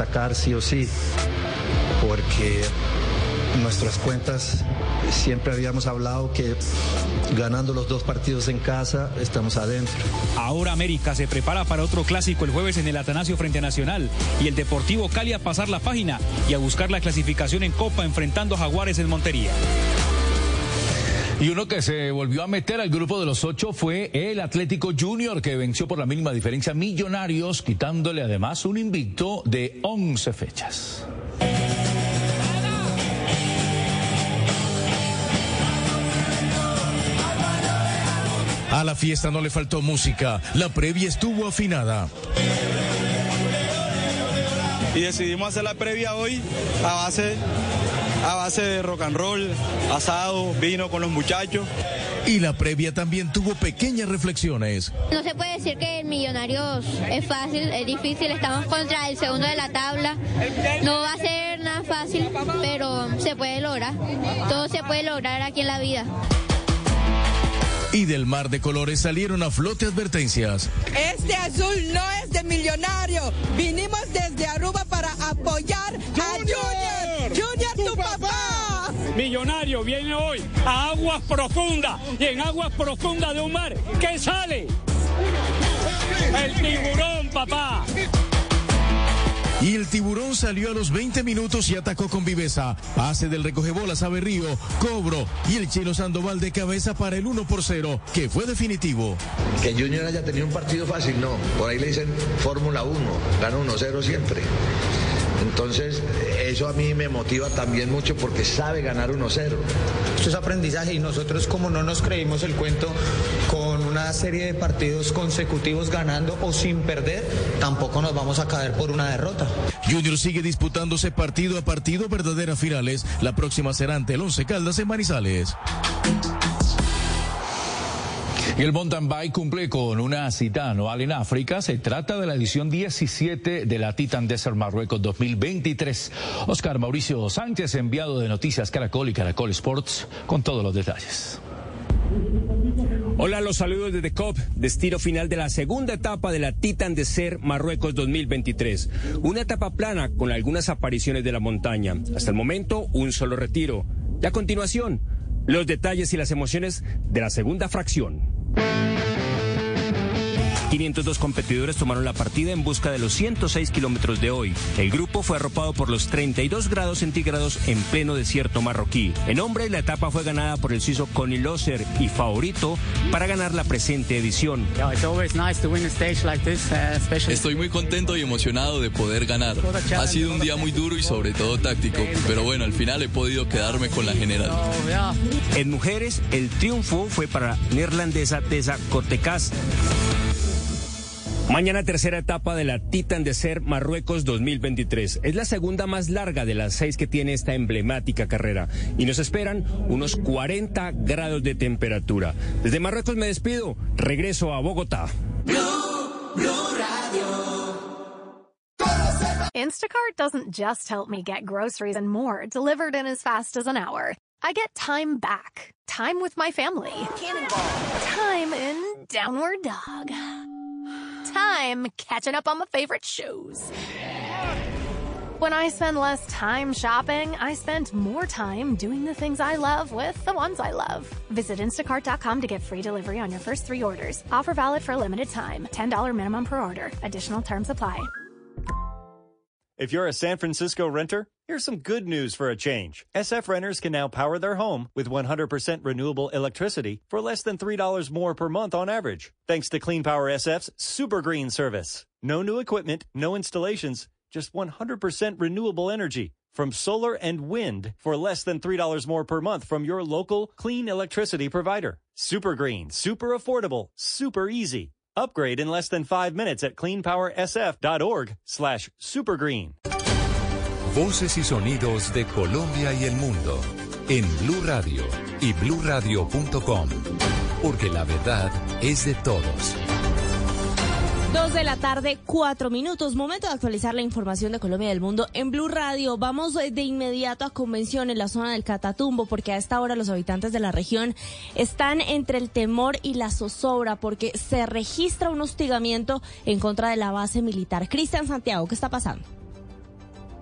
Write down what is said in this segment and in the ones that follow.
sacar sí o sí, porque nuestras cuentas siempre habíamos hablado que ganando los dos partidos en casa estamos adentro. Ahora América se prepara para otro clásico el jueves en el Atanasio frente Nacional y el Deportivo Cali a pasar la página y a buscar la clasificación en Copa enfrentando a Jaguares en Montería. Y uno que se volvió a meter al grupo de los ocho fue el Atlético Junior, que venció por la mínima diferencia Millonarios, quitándole además un invicto de 11 fechas. A la fiesta no le faltó música, la previa estuvo afinada. Y decidimos hacer la previa hoy a base, a base de rock and roll, asado, vino con los muchachos. Y la previa también tuvo pequeñas reflexiones. No se puede decir que el Millonarios es fácil, es difícil, estamos contra el segundo de la tabla. No va a ser nada fácil, pero se puede lograr. Todo se puede lograr aquí en la vida. Y del mar de colores salieron a flote advertencias. Este azul no es de millonario. Vinimos desde Aruba para apoyar a Junior. Millonario viene hoy a aguas profundas y en aguas profundas de un mar, ¿qué sale? El tiburón, papá. Y el tiburón salió a los 20 minutos y atacó con viveza. Pase del recogebolas a Berrío, cobro y el chino Sandoval de cabeza para el 1 por 0, que fue definitivo. Que Junior haya tenido un partido fácil, no. Por ahí le dicen Fórmula 1, gana 1-0 siempre. Entonces, eso a mí me motiva también mucho porque sabe ganar 1-0. Esto es aprendizaje y nosotros como no nos creímos el cuento con una serie de partidos consecutivos ganando o sin perder, tampoco nos vamos a caer por una derrota. Junior sigue disputándose partido a partido verdaderas finales. La próxima será ante el Once Caldas en Manizales. Y el mountain bike cumple con una cita anual en África. Se trata de la edición 17 de la Titan Desert Marruecos 2023. Oscar Mauricio Sánchez, enviado de Noticias Caracol y Caracol Sports, con todos los detalles. Hola, los saludos desde COP, destino final de la segunda etapa de la Titan Desert Marruecos 2023. Una etapa plana con algunas apariciones de la montaña. Hasta el momento, un solo retiro. Y a continuación, los detalles y las emociones de la segunda fracción. Bye. 502 competidores tomaron la partida en busca de los 106 kilómetros de hoy. El grupo fue arropado por los 32 grados centígrados en pleno desierto marroquí. En hombre, la etapa fue ganada por el suizo Connie Loser y favorito para ganar la presente edición. Estoy muy contento y emocionado de poder ganar. Ha sido un día muy duro y sobre todo táctico, pero bueno, al final he podido quedarme con la general. En mujeres, el triunfo fue para neerlandesa Tessa Cortecas. Mañana tercera etapa de la Titan de Ser Marruecos 2023. Es la segunda más larga de las seis que tiene esta emblemática carrera y nos esperan unos 40 grados de temperatura. Desde Marruecos me despido, regreso a Bogotá. Instacart doesn't just help me get groceries and more delivered in as fast as an hour. I get time back. Time with my family. Time in Downward Dog. Time catching up on my favorite shows. When I spend less time shopping, I spend more time doing the things I love with the ones I love. Visit instacart.com to get free delivery on your first three orders. Offer valid for a limited time. $10 minimum per order. Additional terms apply. If you're a San Francisco renter, here's some good news for a change. SF renters can now power their home with 100% renewable electricity for less than $3 more per month on average, thanks to Clean Power SF's Super Green service. No new equipment, no installations, just 100% renewable energy from solar and wind for less than $3 more per month from your local clean electricity provider. Super Green, super affordable, super easy. Upgrade in less than five minutes at cleanpowersf.org slash supergreen. Voces y sonidos de Colombia y el mundo en Blue Radio y bluradio.com. Porque la verdad es de todos. Dos de la tarde, cuatro minutos. Momento de actualizar la información de Colombia y del mundo en Blue Radio. Vamos de inmediato a convención en la zona del Catatumbo, porque a esta hora los habitantes de la región están entre el temor y la zozobra, porque se registra un hostigamiento en contra de la base militar. Cristian Santiago, ¿qué está pasando?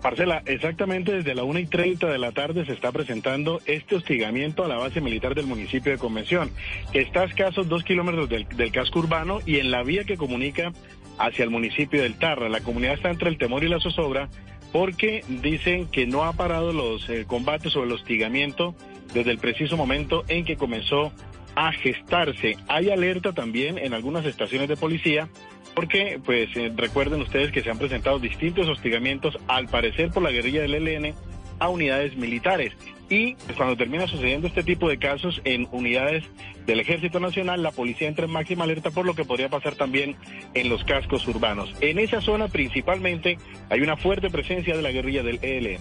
Marcela, exactamente desde la 1 y 30 de la tarde se está presentando este hostigamiento a la base militar del municipio de Convención, que está a escasos dos kilómetros del, casco urbano y en la vía que comunica hacia el municipio del Tarra. La comunidad está entre el temor y la zozobra porque dicen que no ha parado los eh, combates o el hostigamiento desde el preciso momento en que comenzó a gestarse. Hay alerta también en algunas estaciones de policía porque pues eh, recuerden ustedes que se han presentado distintos hostigamientos al parecer por la guerrilla del ELN a unidades militares. Y pues, cuando termina sucediendo este tipo de casos en unidades del Ejército Nacional, la policía entra en máxima alerta por lo que podría pasar también en los cascos urbanos. En esa zona principalmente hay una fuerte presencia de la guerrilla del ELN.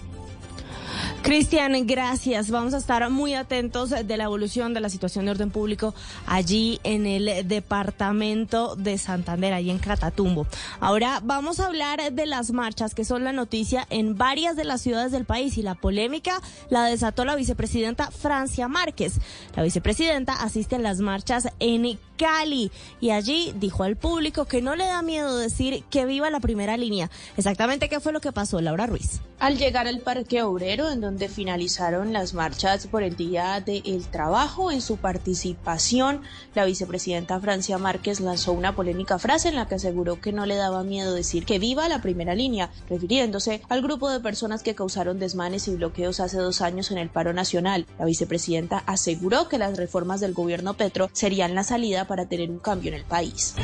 Cristian, gracias. Vamos a estar muy atentos de la evolución de la situación de orden público allí en el departamento de Santander, allí en Catatumbo. Ahora vamos a hablar de las marchas que son la noticia en varias de las ciudades del país y la polémica la desató la vicepresidenta Francia Márquez. La vicepresidenta asiste a las marchas en Cali y allí dijo al público que no le da miedo decir que viva la primera línea. Exactamente qué fue lo que pasó, Laura Ruiz. Al llegar al Parque Obrero, en donde finalizaron las marchas por el Día del Trabajo, en su participación, la vicepresidenta Francia Márquez lanzó una polémica frase en la que aseguró que no le daba miedo decir que viva la primera línea, refiriéndose al grupo de personas que causaron desmanes y bloqueos hace dos años en el paro nacional. La vicepresidenta aseguró que las reformas del gobierno Petro serían la salida para tener un cambio en el país.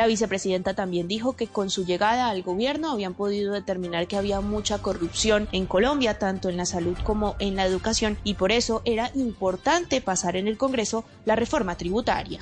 La vicepresidenta también dijo que con su llegada al gobierno habían podido determinar que había mucha corrupción en Colombia, tanto en la salud como en la educación, y por eso era importante pasar en el Congreso la reforma tributaria.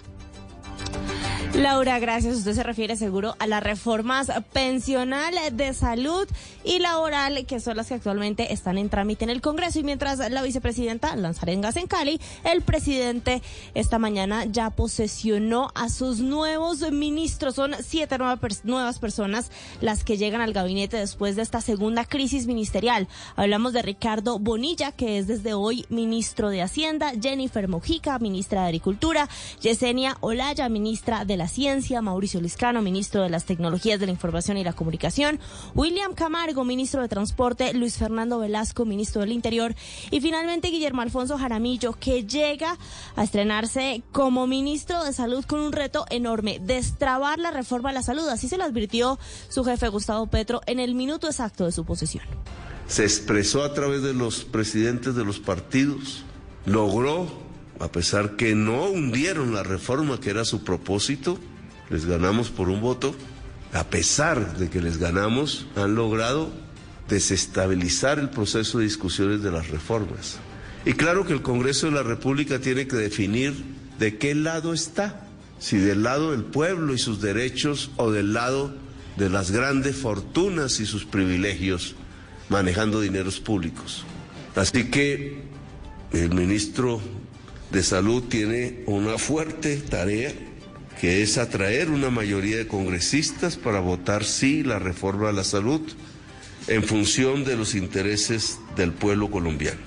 Laura, gracias. Usted se refiere seguro a las reformas pensional, de salud y laboral, que son las que actualmente están en trámite en el Congreso. Y mientras la vicepresidenta lanzará en gas en Cali, el presidente esta mañana ya posesionó a sus nuevos ministros. Son siete nuevas personas las que llegan al gabinete después de esta segunda crisis ministerial. Hablamos de Ricardo Bonilla, que es desde hoy ministro de Hacienda, Jennifer Mojica, ministra de Agricultura, Yesenia Olaya, ministra de la Ciencia, Mauricio Liscano, ministro de las Tecnologías de la Información y la Comunicación, William Camargo, ministro de Transporte, Luis Fernando Velasco, ministro del Interior y finalmente Guillermo Alfonso Jaramillo, que llega a estrenarse como ministro de Salud con un reto enorme, destrabar la reforma a la salud. Así se lo advirtió su jefe Gustavo Petro en el minuto exacto de su posesión. Se expresó a través de los presidentes de los partidos, logró a pesar que no hundieron la reforma que era su propósito, les ganamos por un voto, a pesar de que les ganamos, han logrado desestabilizar el proceso de discusiones de las reformas. Y claro que el Congreso de la República tiene que definir de qué lado está, si del lado del pueblo y sus derechos o del lado de las grandes fortunas y sus privilegios manejando dineros públicos. Así que el ministro de Salud tiene una fuerte tarea que es atraer una mayoría de congresistas para votar sí la reforma a la salud en función de los intereses del pueblo colombiano.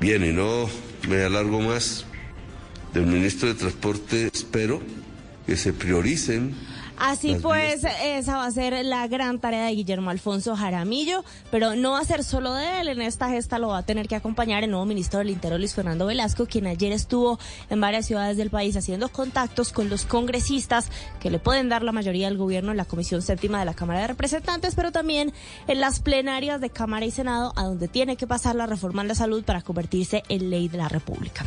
Bien, y no me alargo más del ministro de Transporte, espero que se prioricen Así pues, esa va a ser la gran tarea de Guillermo Alfonso Jaramillo, pero no va a ser solo de él. En esta gesta lo va a tener que acompañar el nuevo ministro del Interior, Luis Fernando Velasco, quien ayer estuvo en varias ciudades del país haciendo contactos con los congresistas que le pueden dar la mayoría del gobierno en la Comisión Séptima de la Cámara de Representantes, pero también en las plenarias de Cámara y Senado, a donde tiene que pasar la reforma en la salud para convertirse en ley de la República.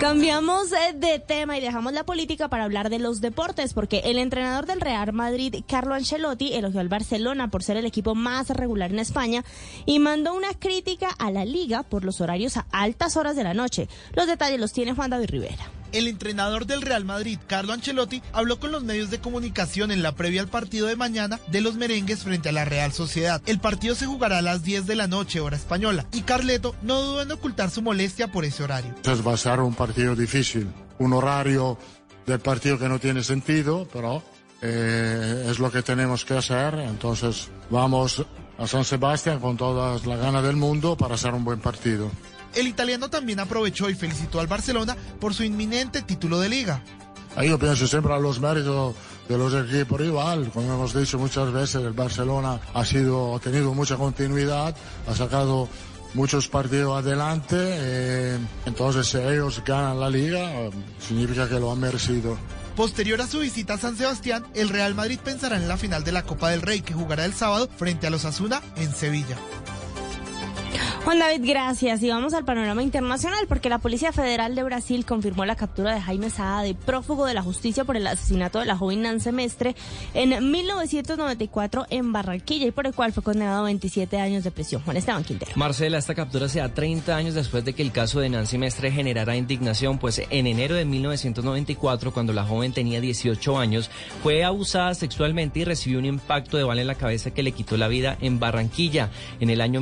Cambiamos de tema y dejamos la política para hablar de los deportes, porque el entrenador del Real Madrid, Carlo Ancelotti, elogió al Barcelona por ser el equipo más regular en España y mandó una crítica a la liga por los horarios a altas horas de la noche. Los detalles los tiene Juan David Rivera. El entrenador del Real Madrid, Carlo Ancelotti, habló con los medios de comunicación en la previa al partido de mañana de los merengues frente a la Real Sociedad. El partido se jugará a las 10 de la noche, hora española, y Carleto no dudó en ocultar su molestia por ese horario. Entonces va a ser un partido difícil, un horario del partido que no tiene sentido, pero eh, es lo que tenemos que hacer. Entonces vamos a San Sebastián con todas las ganas del mundo para hacer un buen partido. El italiano también aprovechó y felicitó al Barcelona por su inminente título de liga. Ahí yo pienso siempre a los méritos de los equipos rival. Como hemos dicho muchas veces, el Barcelona ha, sido, ha tenido mucha continuidad, ha sacado muchos partidos adelante. Eh, entonces, si ellos ganan la liga, significa que lo han merecido. Posterior a su visita a San Sebastián, el Real Madrid pensará en la final de la Copa del Rey que jugará el sábado frente a los Asuna en Sevilla. Juan David, gracias. Y vamos al panorama internacional porque la Policía Federal de Brasil confirmó la captura de Jaime Saade, prófugo de la justicia por el asesinato de la joven Nancy Mestre en 1994 en Barranquilla y por el cual fue condenado a 27 años de prisión. Juan Esteban Quintero. Marcela, esta captura se da 30 años después de que el caso de Nancy Mestre generara indignación, pues en enero de 1994, cuando la joven tenía 18 años, fue abusada sexualmente y recibió un impacto de bala en la cabeza que le quitó la vida en Barranquilla. En el año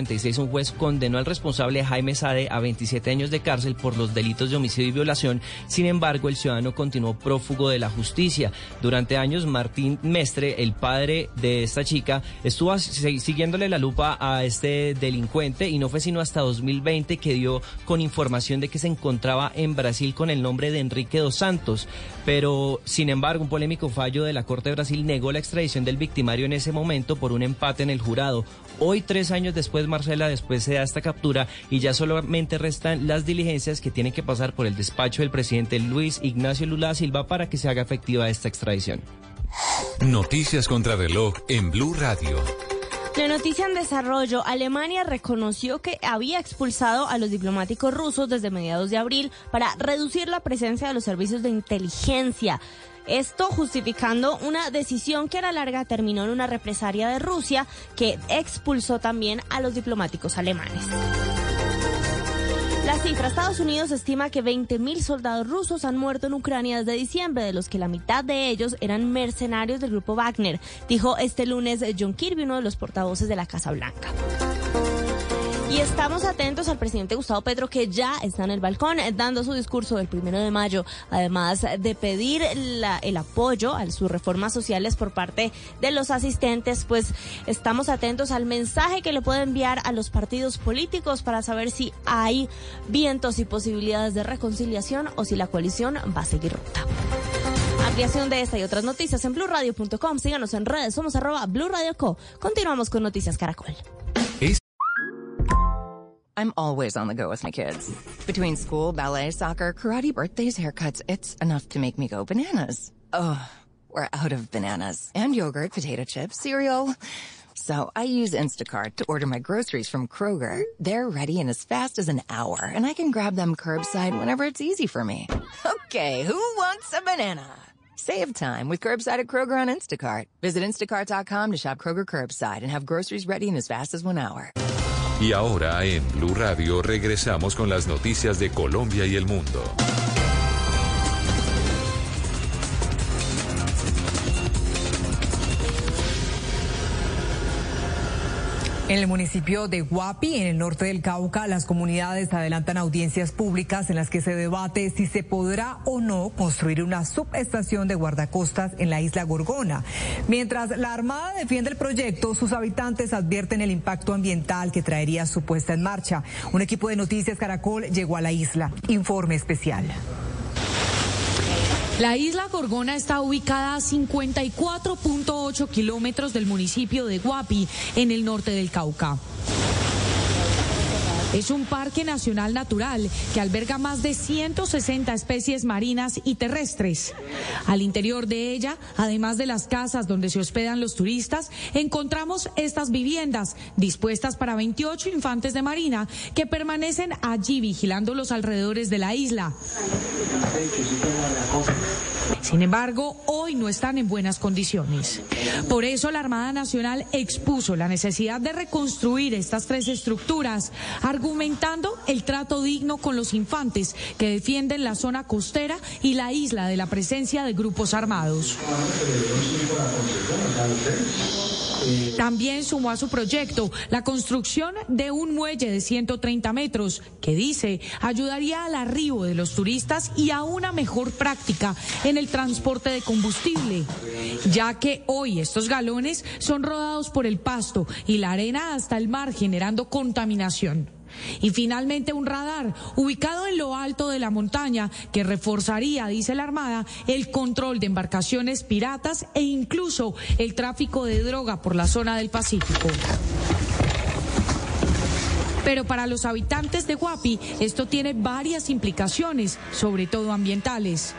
1996, un juez condenó al responsable Jaime Sade a 27 años de cárcel por los delitos de homicidio y violación. Sin embargo, el ciudadano continuó prófugo de la justicia. Durante años, Martín Mestre, el padre de esta chica, estuvo siguiéndole la lupa a este delincuente y no fue sino hasta 2020 que dio con información de que se encontraba en Brasil con el nombre de Enrique dos Santos. Pero, sin embargo, un polémico fallo de la Corte de Brasil negó la extradición del victimario en ese momento por un empate en el jurado. Hoy, tres años después, Marcela, después se da esta captura y ya solamente restan las diligencias que tienen que pasar por el despacho del presidente Luis Ignacio Lula Silva para que se haga efectiva esta extradición. Noticias contra reloj en Blue Radio. La noticia en desarrollo, Alemania reconoció que había expulsado a los diplomáticos rusos desde mediados de abril para reducir la presencia de los servicios de inteligencia. Esto justificando una decisión que a la larga terminó en una represalia de Rusia que expulsó también a los diplomáticos alemanes. La cifra, Estados Unidos estima que 20.000 soldados rusos han muerto en Ucrania desde diciembre, de los que la mitad de ellos eran mercenarios del grupo Wagner, dijo este lunes John Kirby, uno de los portavoces de la Casa Blanca. Y estamos atentos al presidente Gustavo Petro, que ya está en el balcón eh, dando su discurso del primero de mayo, además de pedir el apoyo a sus reformas sociales por parte de los asistentes, pues estamos atentos al mensaje que le puede enviar a los partidos políticos para saber si hay vientos y posibilidades de reconciliación o si la coalición va a seguir ruta. Ampliación de esta y otras noticias en blurradio.com. Síganos en redes, somos arroba Blue Co. Continuamos con Noticias Caracol. I'm always on the go with my kids. Between school, ballet, soccer, karate, birthdays, haircuts, it's enough to make me go bananas. Ugh, we're out of bananas. And yogurt, potato chips, cereal. So I use Instacart to order my groceries from Kroger. They're ready in as fast as an hour, and I can grab them curbside whenever it's easy for me. Okay, who wants a banana? Save time with curbside at Kroger on Instacart. Visit instacart.com to shop Kroger curbside and have groceries ready in as fast as one hour. Y ahora en Blue Radio regresamos con las noticias de Colombia y el mundo. En el municipio de Guapi, en el norte del Cauca, las comunidades adelantan audiencias públicas en las que se debate si se podrá o no construir una subestación de guardacostas en la isla Gorgona. Mientras la Armada defiende el proyecto, sus habitantes advierten el impacto ambiental que traería su puesta en marcha. Un equipo de Noticias Caracol llegó a la isla. Informe especial. La isla Gorgona está ubicada a 54.8 kilómetros del municipio de Guapi, en el norte del Cauca. Es un parque nacional natural que alberga más de 160 especies marinas y terrestres. Al interior de ella, además de las casas donde se hospedan los turistas, encontramos estas viviendas dispuestas para 28 infantes de marina que permanecen allí vigilando los alrededores de la isla. Sin embargo, hoy no están en buenas condiciones. Por eso la Armada Nacional expuso la necesidad de reconstruir estas tres estructuras, argumentando el trato digno con los infantes que defienden la zona costera y la isla de la presencia de grupos armados. También sumó a su proyecto la construcción de un muelle de 130 metros que dice ayudaría al arribo de los turistas y a una mejor práctica en el transporte de combustible, ya que hoy estos galones son rodados por el pasto y la arena hasta el mar generando contaminación. Y finalmente un radar ubicado en lo alto de la montaña que reforzaría, dice la Armada, el control de embarcaciones piratas e incluso el tráfico de droga por la zona del Pacífico. Pero para los habitantes de Guapi esto tiene varias implicaciones, sobre todo ambientales.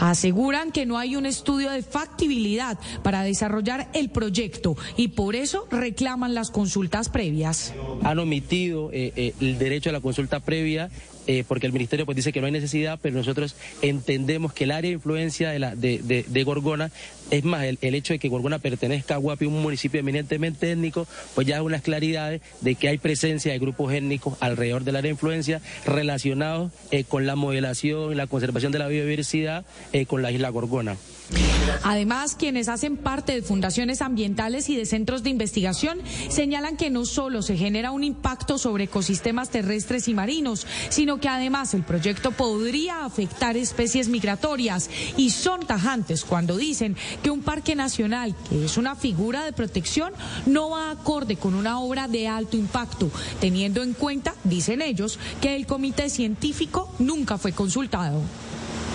Aseguran que no hay un estudio de factibilidad para desarrollar el proyecto y por eso reclaman las consultas previas. Han omitido eh, eh, el derecho a la consulta previa eh, porque el ministerio pues dice que no hay necesidad, pero nosotros entendemos que el área de influencia de, la, de, Gorgona, es más, el, hecho de que Gorgona pertenezca a Guapi, un municipio eminentemente étnico, pues ya hay unas claridades de que hay presencia de grupos étnicos alrededor del área de influencia relacionados eh, con la modelación y la conservación de la biodiversidad eh, con la isla Gorgona. Además, quienes hacen parte de fundaciones ambientales y de centros de investigación señalan que no solo se genera un impacto sobre ecosistemas terrestres y marinos, sino que además el proyecto podría afectar especies migratorias y son tajantes cuando dicen que un parque nacional, que es una figura de protección, no va acorde con una obra de alto impacto, teniendo en cuenta, dicen ellos, que el comité científico nunca fue consultado.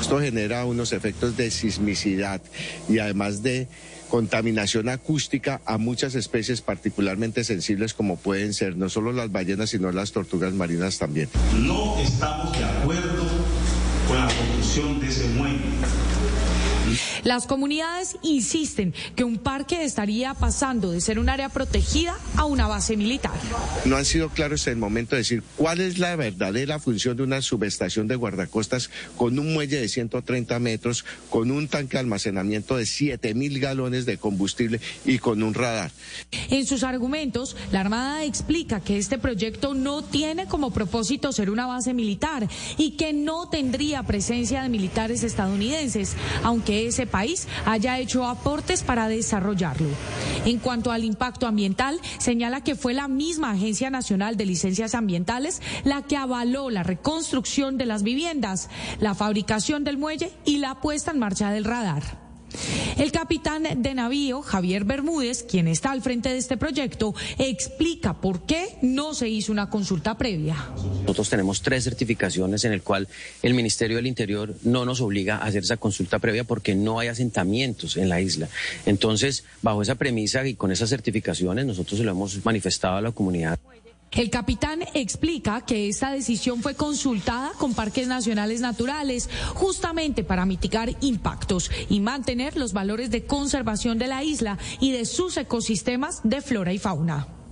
Esto genera unos efectos de sismicidad y además de contaminación acústica a muchas especies particularmente sensibles como pueden ser no solo las ballenas sino las tortugas marinas también. No estamos de acuerdo con la construcción de ese muelle las comunidades insisten que un parque estaría pasando de ser un área protegida a una base militar. No han sido claros en el momento de decir cuál es la verdadera función de una subestación de guardacostas con un muelle de 130 metros, con un tanque de almacenamiento de 7 mil galones de combustible y con un radar. En sus argumentos, la Armada explica que este proyecto no tiene como propósito ser una base militar y que no tendría presencia de militares estadounidenses, aunque ese país haya hecho aportes para desarrollarlo. En cuanto al impacto ambiental, señala que fue la misma Agencia Nacional de Licencias Ambientales la que avaló la reconstrucción de las viviendas, la fabricación del muelle y la puesta en marcha del radar. El capitán de navío, Javier Bermúdez, quien está al frente de este proyecto, explica por qué no se hizo una consulta previa. Nosotros tenemos tres certificaciones en el cual el Ministerio del Interior no nos obliga a hacer esa consulta previa porque no hay asentamientos en la isla. Entonces, bajo esa premisa y con esas certificaciones, nosotros se lo hemos manifestado a la comunidad. El capitán explica que esta decisión fue consultada con parques nacionales naturales justamente para mitigar impactos y mantener los valores de conservación de la isla y de sus ecosistemas de flora y fauna.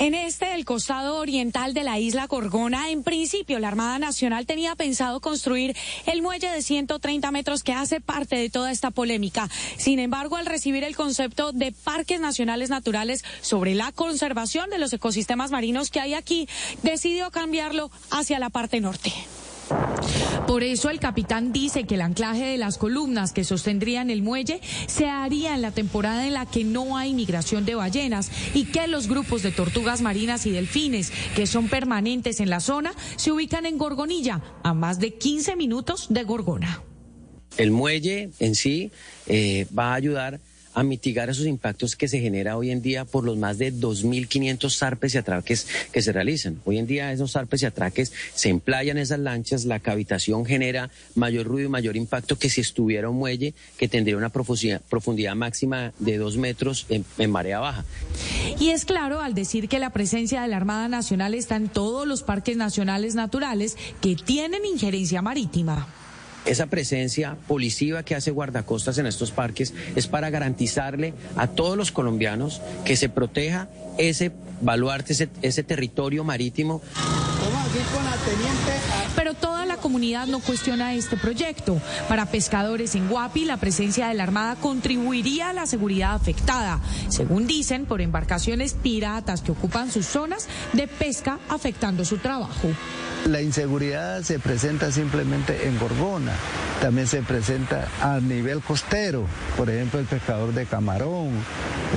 En este, el costado oriental de la isla Gorgona, en principio la Armada Nacional tenía pensado construir el muelle de 130 metros que hace parte de toda esta polémica. Sin embargo, al recibir el concepto de parques nacionales naturales sobre la conservación de los ecosistemas marinos que hay aquí, decidió cambiarlo hacia la parte norte. Por eso el capitán dice que el anclaje de las columnas que sostendrían el muelle se haría en la temporada en la que no hay migración de ballenas y que los grupos de tortugas marinas y delfines que son permanentes en la zona se ubican en Gorgonilla, a más de 15 minutos de Gorgona. El muelle en sí eh, va a ayudar a mitigar esos impactos que se genera hoy en día por los más de 2.500 zarpes y atraques que se realizan. Hoy en día esos zarpes y atraques se emplayan esas lanchas, la cavitación genera mayor ruido y mayor impacto que si estuviera un muelle que tendría una profundidad, máxima de dos metros en marea baja. Y es claro al decir que la presencia de la Armada Nacional está en todos los parques nacionales naturales que tienen injerencia marítima. Esa presencia policiva que hace guardacostas en estos parques es para garantizarle a todos los colombianos que se proteja ese baluarte, ese, ese territorio marítimo Pero toda la comunidad no cuestiona este proyecto. Para pescadores en Guapi, la presencia de la Armada contribuiría a la seguridad afectada, según dicen, por embarcaciones piratas que ocupan sus zonas de pesca, afectando su trabajo. La inseguridad se presenta simplemente en Gorgona, también se presenta a nivel costero, por ejemplo el pescador de camarón,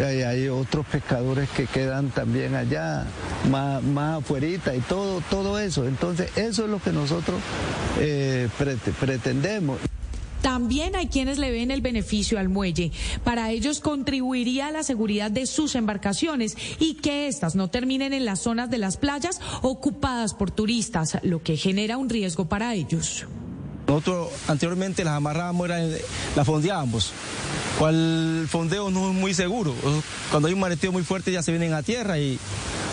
hay otros pescadores que quedan también allá, más, más afuerita y todo, todo eso. Entonces eso es lo que nosotros eh, pretendemos. También hay quienes le ven el beneficio al muelle. Para ellos contribuiría a la seguridad de sus embarcaciones y que éstas no terminen en las zonas de las playas ocupadas por turistas, lo que genera un riesgo para ellos. Nosotros anteriormente las amarrábamos, las fondeábamos. Cual fondeo no es muy seguro. Cuando hay un mareteo muy fuerte ya se vienen a tierra y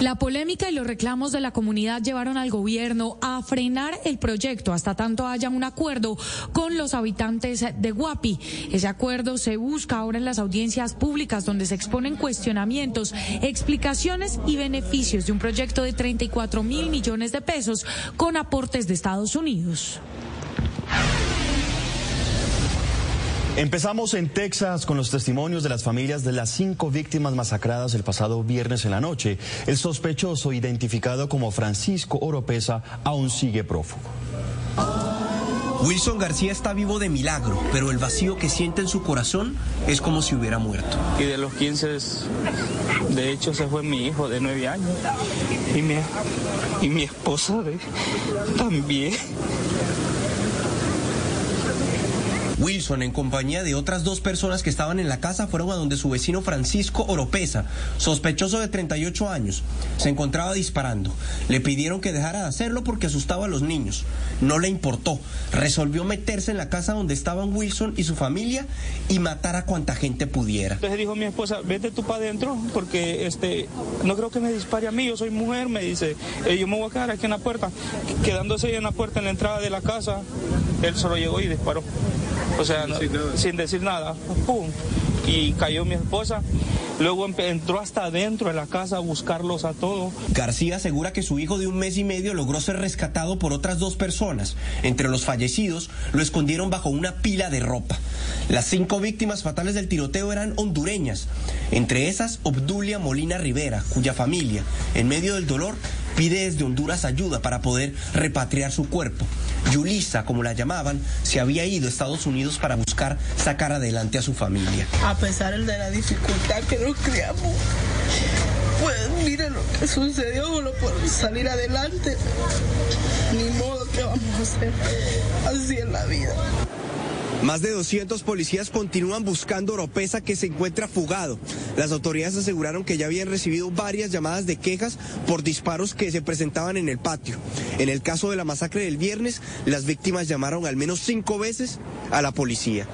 la polémica y los reclamos de la comunidad llevaron al gobierno a frenar el proyecto hasta tanto haya un acuerdo con los habitantes de Guapi. Ese acuerdo se busca ahora en las audiencias públicas donde se exponen cuestionamientos, explicaciones y beneficios de un proyecto de 34 mil millones de pesos con aportes de Estados Unidos. Empezamos en Texas con los testimonios de las familias de las cinco víctimas masacradas el pasado viernes en la noche. El sospechoso, identificado como Francisco Oropesa, aún sigue prófugo. Wilson García está vivo de milagro, pero el vacío que siente en su corazón es como si hubiera muerto. Y de los 15, de hecho, se fue mi hijo de 9 años. Y mi, y mi esposa también. Wilson, en compañía de otras dos personas que estaban en la casa, fueron a donde su vecino Francisco Oropesa, sospechoso de 38 años, se encontraba disparando. Le pidieron que dejara de hacerlo porque asustaba a los niños. No le importó. Resolvió meterse en la casa donde estaban Wilson y su familia y matar a cuanta gente pudiera. Entonces dijo mi esposa, vete tú para adentro porque este, no creo que me dispare a mí, yo soy mujer, me dice. Eh, yo me voy a quedar aquí en la puerta. Quedándose ahí en la puerta en la entrada de la casa, él solo llegó y disparó. O sea, sin decir nada, ¡pum! Y cayó mi esposa. Luego entró hasta adentro de la casa a buscarlos a todos. García asegura que su hijo de un mes y medio logró ser rescatado por otras dos personas. Entre los fallecidos lo escondieron bajo una pila de ropa. Las cinco víctimas fatales del tiroteo eran hondureñas. Entre esas, Obdulia Molina Rivera, cuya familia, en medio del dolor, pide desde Honduras ayuda para poder repatriar su cuerpo. Yulisa, como la llamaban, se había ido a Estados Unidos para buscar sacar adelante a su familia. A pesar de la dificultad que nos criamos, pues mire lo que sucedió, no por salir adelante. Ni modo que vamos a hacer así en la vida. Más de 200 policías continúan buscando Oropesa que se encuentra fugado. Las autoridades aseguraron que ya habían recibido varias llamadas de quejas por disparos que se presentaban en el patio. En el caso de la masacre del viernes, las víctimas llamaron al menos cinco veces a la policía.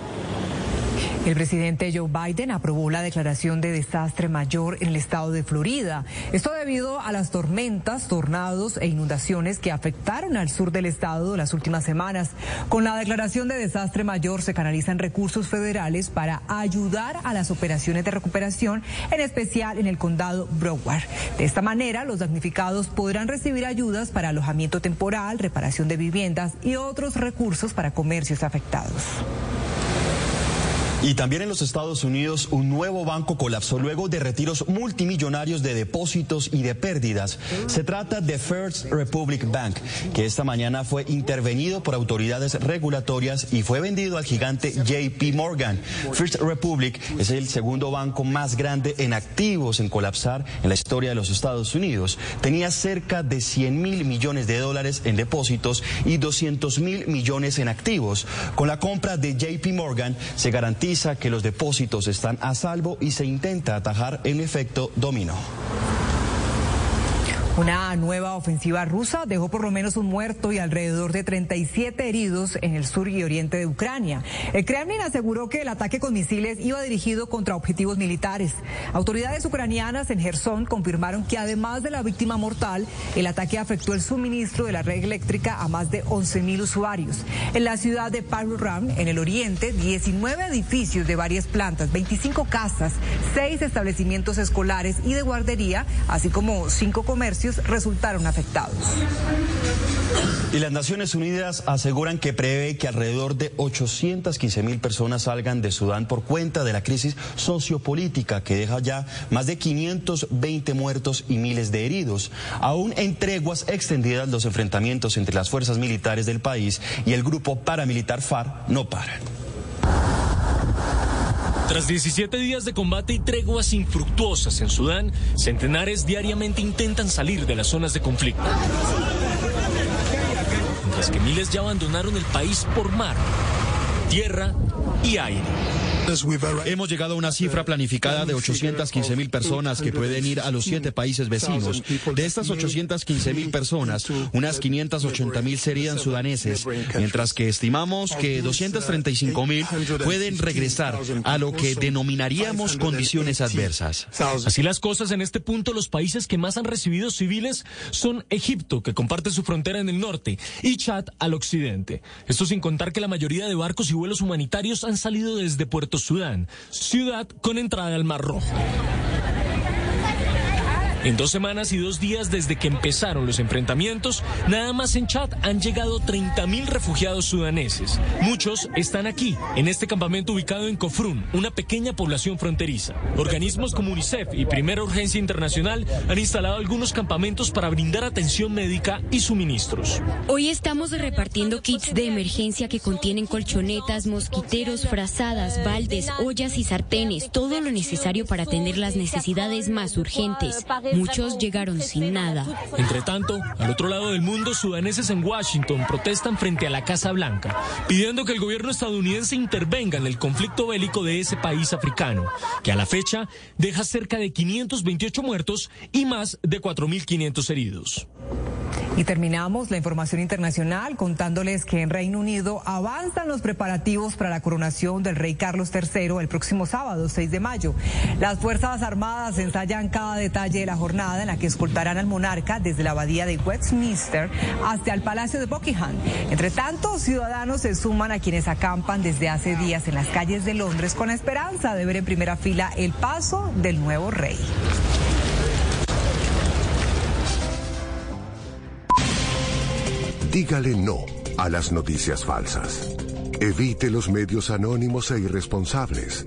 El presidente Joe Biden aprobó la declaración de desastre mayor en el estado de Florida. Esto debido a las tormentas, tornados e inundaciones que afectaron al sur del estado las últimas semanas. Con la declaración de desastre mayor se canalizan recursos federales para ayudar a las operaciones de recuperación, en especial en el condado Broward. De esta manera, los damnificados podrán recibir ayudas para alojamiento temporal, reparación de viviendas y otros recursos para comercios afectados. Y también en los Estados Unidos un nuevo banco colapsó luego de retiros multimillonarios de depósitos y de pérdidas. Se trata de First Republic Bank, que esta mañana fue intervenido por autoridades regulatorias y fue vendido al gigante JP Morgan. First Republic es el segundo banco más grande en activos en colapsar en la historia de los Estados Unidos. Tenía cerca de 100 mil millones de dólares en depósitos y 200 mil millones en activos. Con la compra de JP Morgan se garantiza que los depósitos están a salvo y se intenta atajar el efecto dominó. Una nueva ofensiva rusa dejó por lo menos un muerto y alrededor de 37 heridos en el sur y oriente de Ucrania. El Kremlin aseguró que el ataque con misiles iba dirigido contra objetivos militares. Autoridades ucranianas en Gerson confirmaron que además de la víctima mortal, el ataque afectó el suministro de la red eléctrica a más de 11.000 usuarios. En la ciudad de Paruram, en el oriente, 19 edificios de varias plantas, 25 casas, 6 establecimientos escolares y de guardería, así como 5 comercios resultaron afectados. Y las Naciones Unidas aseguran que prevé que alrededor de 815 mil personas salgan de Sudán por cuenta de la crisis sociopolítica que deja ya más de 520 muertos y miles de heridos. Aún en treguas extendidas, los enfrentamientos entre las fuerzas militares del país y el grupo paramilitar FARC no paran. Tras 17 días de combate y treguas infructuosas en Sudán, centenares diariamente intentan salir de las zonas de conflicto. Mientras que miles ya abandonaron el país por mar, tierra y aire. Hemos llegado a una cifra planificada de 815 mil personas que pueden ir a los siete países vecinos. De estas 815 mil personas, unas 580 mil serían sudaneses, mientras que estimamos que 235 mil pueden regresar a lo que denominaríamos condiciones adversas. Así las cosas en este punto, los países que más han recibido civiles son Egipto, que comparte su frontera en el norte, y Chad al occidente. Esto sin contar que la mayoría de barcos y vuelos humanitarios han salido desde Puerto Sudán, ciudad con entrada al Mar Rojo. En dos semanas y dos días desde que empezaron los enfrentamientos, nada más en Chad han llegado 30.000 refugiados sudaneses. Muchos están aquí, en este campamento ubicado en Kofrun, una pequeña población fronteriza. Organismos como UNICEF y Primera Urgencia Internacional han instalado algunos campamentos para brindar atención médica y suministros. Hoy estamos repartiendo kits de emergencia que contienen colchonetas, mosquiteros, frazadas, baldes, ollas y sartenes, todo lo necesario para atender las necesidades más urgentes. Muchos llegaron sin nada. Entre tanto, al otro lado del mundo, sudaneses en Washington protestan frente a la Casa Blanca, pidiendo que el gobierno estadounidense intervenga en el conflicto bélico de ese país africano, que a la fecha deja cerca de 528 muertos y más de 4.500 heridos. Y terminamos la información internacional contándoles que en Reino Unido avanzan los preparativos para la coronación del rey Carlos III el próximo sábado, 6 de mayo. Las Fuerzas Armadas ensayan cada detalle de la jornada en la que escoltarán al monarca desde la abadía de Westminster hasta el Palacio de Buckingham. Entre tanto, ciudadanos se suman a quienes acampan desde hace días en las calles de Londres con la esperanza de ver en primera fila el paso del nuevo rey. Dígale no a las noticias falsas. Evite los medios anónimos e irresponsables.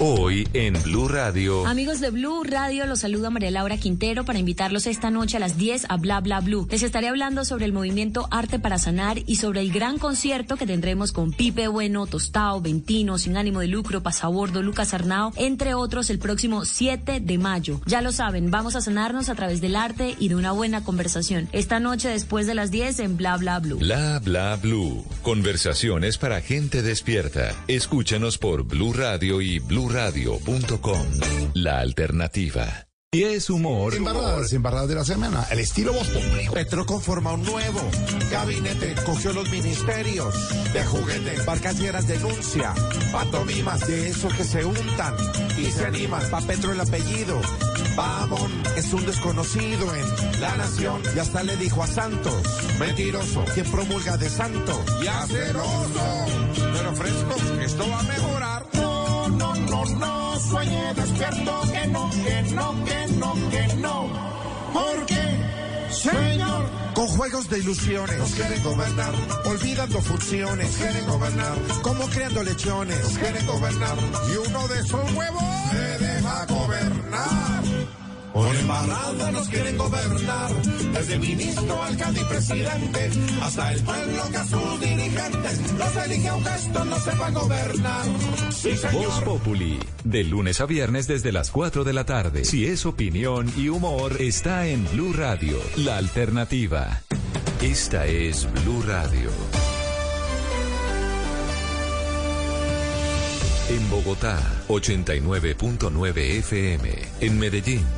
Hoy en Blue Radio. Amigos de Blue Radio, los saluda María Laura Quintero para invitarlos esta noche a las 10 a Bla Bla Blue. Les estaré hablando sobre el movimiento Arte para Sanar y sobre el gran concierto que tendremos con Pipe Bueno, Tostao, Ventino, Sin Ánimo de Lucro, Pasabordo, Lucas Arnao, entre otros, el próximo 7 de mayo. Ya lo saben, vamos a sanarnos a través del arte y de una buena conversación. Esta noche después de las 10 en Bla Bla Blue. Bla Bla Blue. Conversaciones para gente despierta. Escúchanos por Blue Radio y Blue radio.com La alternativa. Y es humor. Embarradas, embarradas de la semana. El estilo Boston. Petro conforma un nuevo gabinete. Cogió los ministerios de juguete. Barcas denuncia. Pantomimas de esos que se untan y se animan. Pa' Petro el apellido. Vamos, es un desconocido en la nación. Y hasta le dijo a Santos, mentiroso, quien promulga de santo y aceroso. Pero fresco, esto va a mejorar no, sueñe despierto, que no, que no, que no, que no. Porque, Señor, con juegos de ilusiones. Nos quieren gobernar, olvidando funciones, nos quieren gobernar, como creando lechones, nos quieren gobernar, y uno de esos huevos se deja gobernar. Por embarrada nos quieren gobernar, desde ministro, alcalde y presidente, hasta el pueblo que a sus dirigentes los elige aunque esto no sepa gobernar. Sí, señor. Voz Populi, de lunes a viernes desde las 4 de la tarde. Si es opinión y humor, está en Blue Radio, la alternativa. Esta es Blue Radio. En Bogotá, 89.9 FM. En Medellín.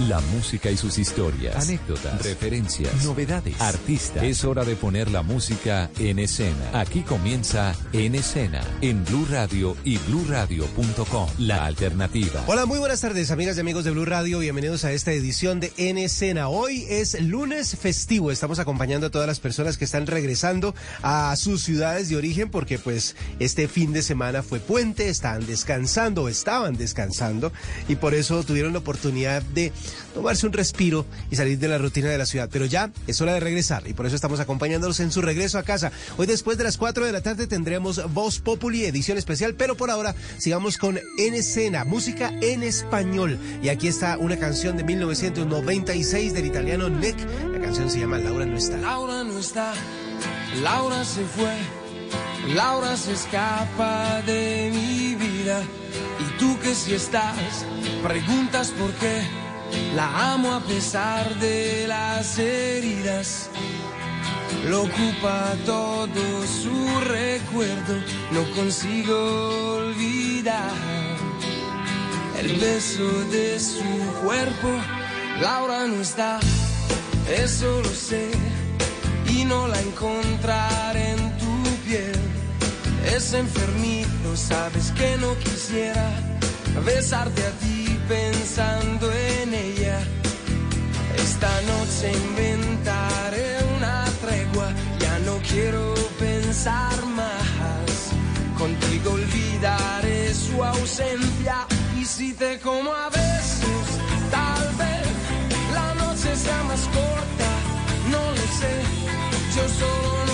La música y sus historias, anécdotas, referencias, novedades, artistas. Es hora de poner la música en escena. Aquí comienza En Escena, en Blue Radio y bluradio.com. La alternativa. Hola, muy buenas tardes, amigas y amigos de Blue Radio. Bienvenidos a esta edición de En Escena. Hoy es lunes festivo. Estamos acompañando a todas las personas que están regresando a sus ciudades de origen porque pues este fin de semana fue puente, estaban descansando, estaban descansando y por eso tuvieron la oportunidad de tomarse un respiro y salir de la rutina de la ciudad. Pero ya es hora de regresar y por eso estamos acompañándolos en su regreso a casa. Hoy después de las 4 de la tarde tendremos Voz Populi, edición especial, pero por ahora sigamos con En Escena, música en español. Y aquí está una canción de 1996 del italiano Nick. La canción se llama Laura no está. Laura no está, Laura se fue, Laura se escapa de mi vida. Y tú que si estás, preguntas por qué. La amo a pesar de las heridas. Lo ocupa todo su recuerdo. No consigo olvidar el beso de su cuerpo. Laura no está, eso lo sé. Y no la encontraré en tu piel. Es enfermito, sabes que no quisiera besarte a ti pensando en ella. Esta noche inventaré una tregua, ya no quiero pensar más. Contigo olvidaré su ausencia y si te como a besos, tal vez la noche sea más corta, no lo sé. Yo solo no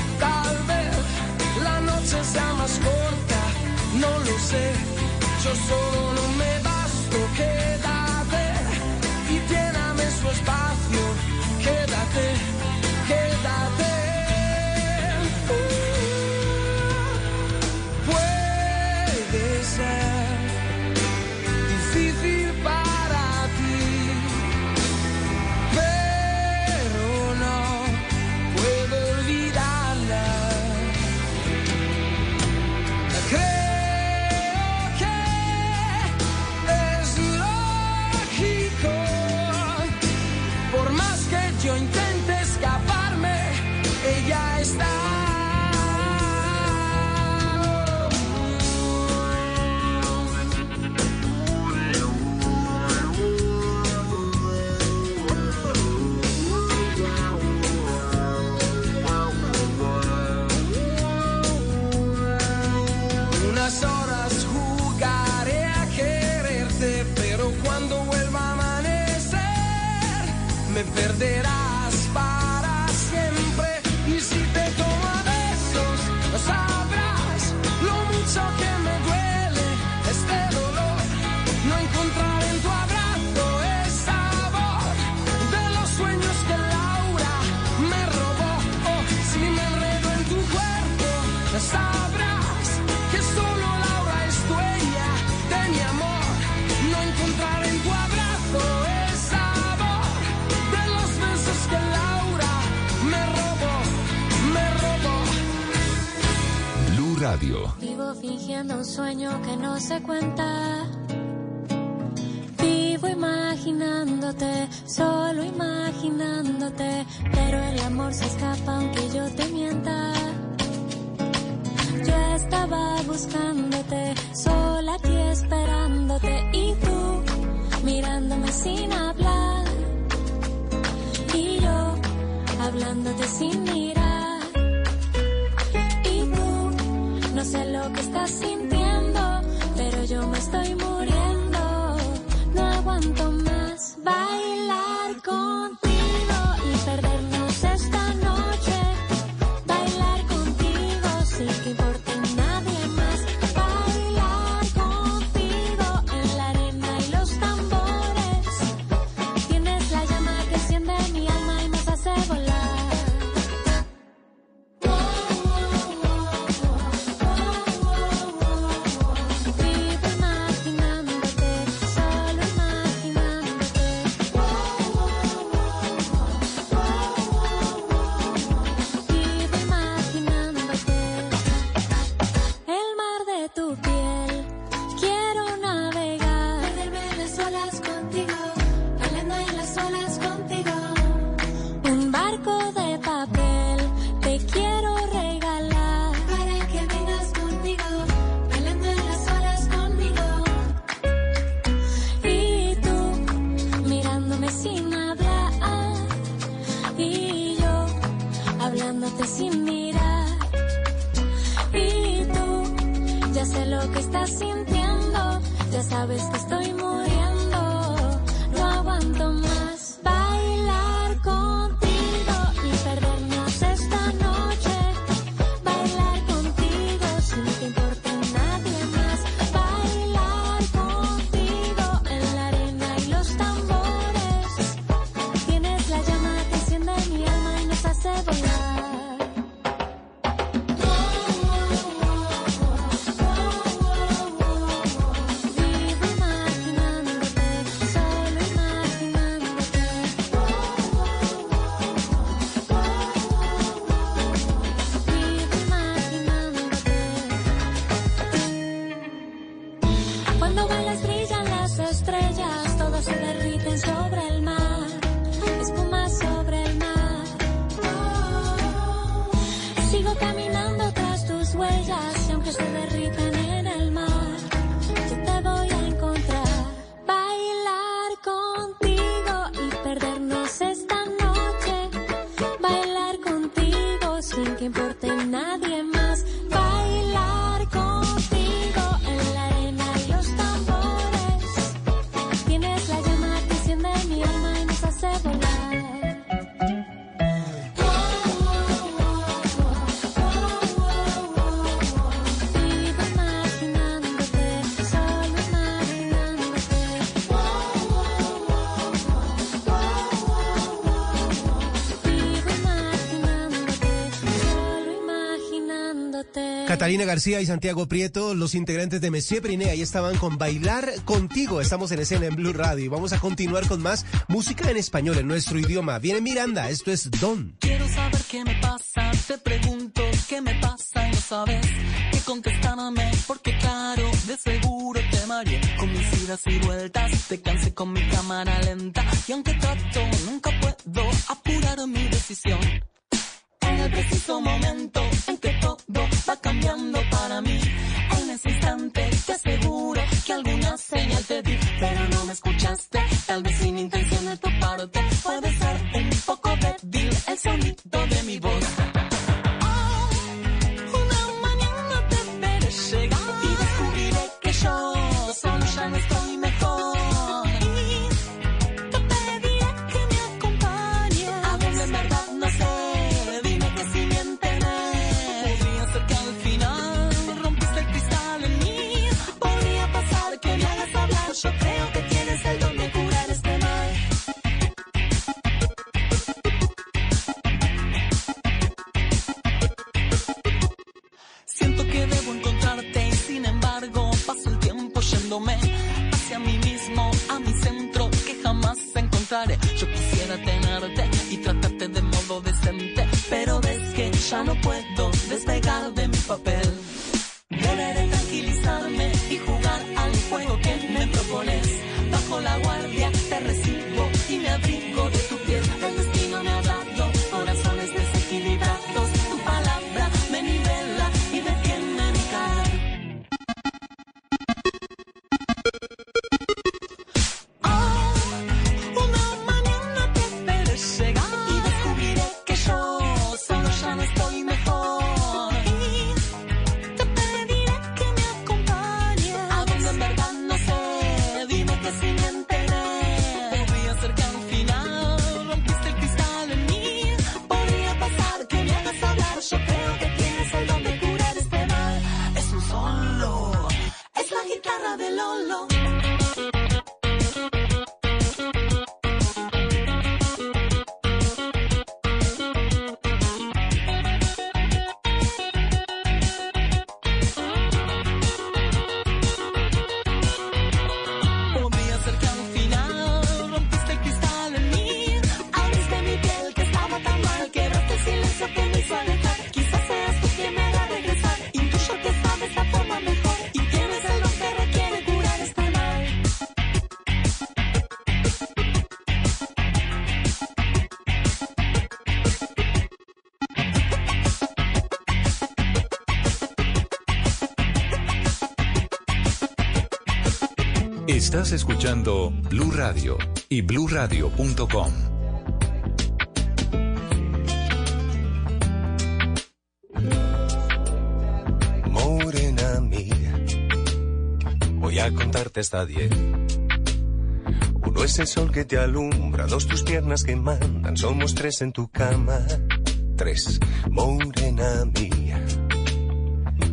noche sea más corta, no lo sé. Yo solo no me basto, quédate y lléname su espacio, quédate. Vivo fingiendo un sueño que no se cuenta. Vivo imaginándote, solo imaginándote, pero el amor se escapa aunque yo te mienta. Yo estaba buscándote, sola aquí esperándote y tú mirándome sin hablar y yo hablándote sin mirar no sé lo que estás Cuando bailas brillan las estrellas, todas se derriten sobre el mar, espuma sobre el mar. Sigo caminando tras tus huellas y aunque se derriten Catalina García y Santiago Prieto, los integrantes de Messier Priné, ahí estaban con Bailar Contigo. Estamos en escena en Blue Radio y vamos a continuar con más música en español, en nuestro idioma. Viene Miranda, esto es Don. Quiero saber qué me pasa, te pregunto qué me pasa y no sabes qué contestarme, porque claro, de seguro te mareé con mis idas y vueltas, te cansé con mi cámara lenta y aunque trato, nunca puedo apurar mi decisión. En el preciso momento en que todo va cambiando para mí, en ese instante te aseguro que alguna señal te di, pero no me escuchaste, tal vez sin intención de tu puede ser un poco débil el sonido de mi voz. Yo quisiera tenerte y tratarte de modo decente, pero ves que ya no puedo Escuchando Blue Radio y bluradio.com. Morena mía, voy a contarte hasta diez. Uno es el sol que te alumbra, dos tus piernas que mandan, somos tres en tu cama. Tres, morena mía.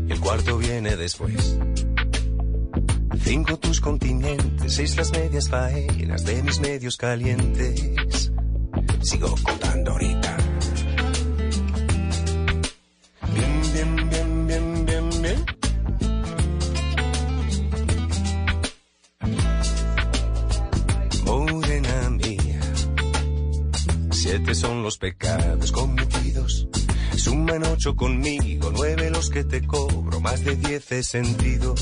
El cuarto viene después. Cinco tus continentes, seis las medias faenas de mis medios calientes. Sigo contando ahorita. Bien, bien, bien, bien, bien, bien. Morena mía, siete son los pecados cometidos. Suman ocho conmigo, nueve los que te cobro, más de diez he sentido.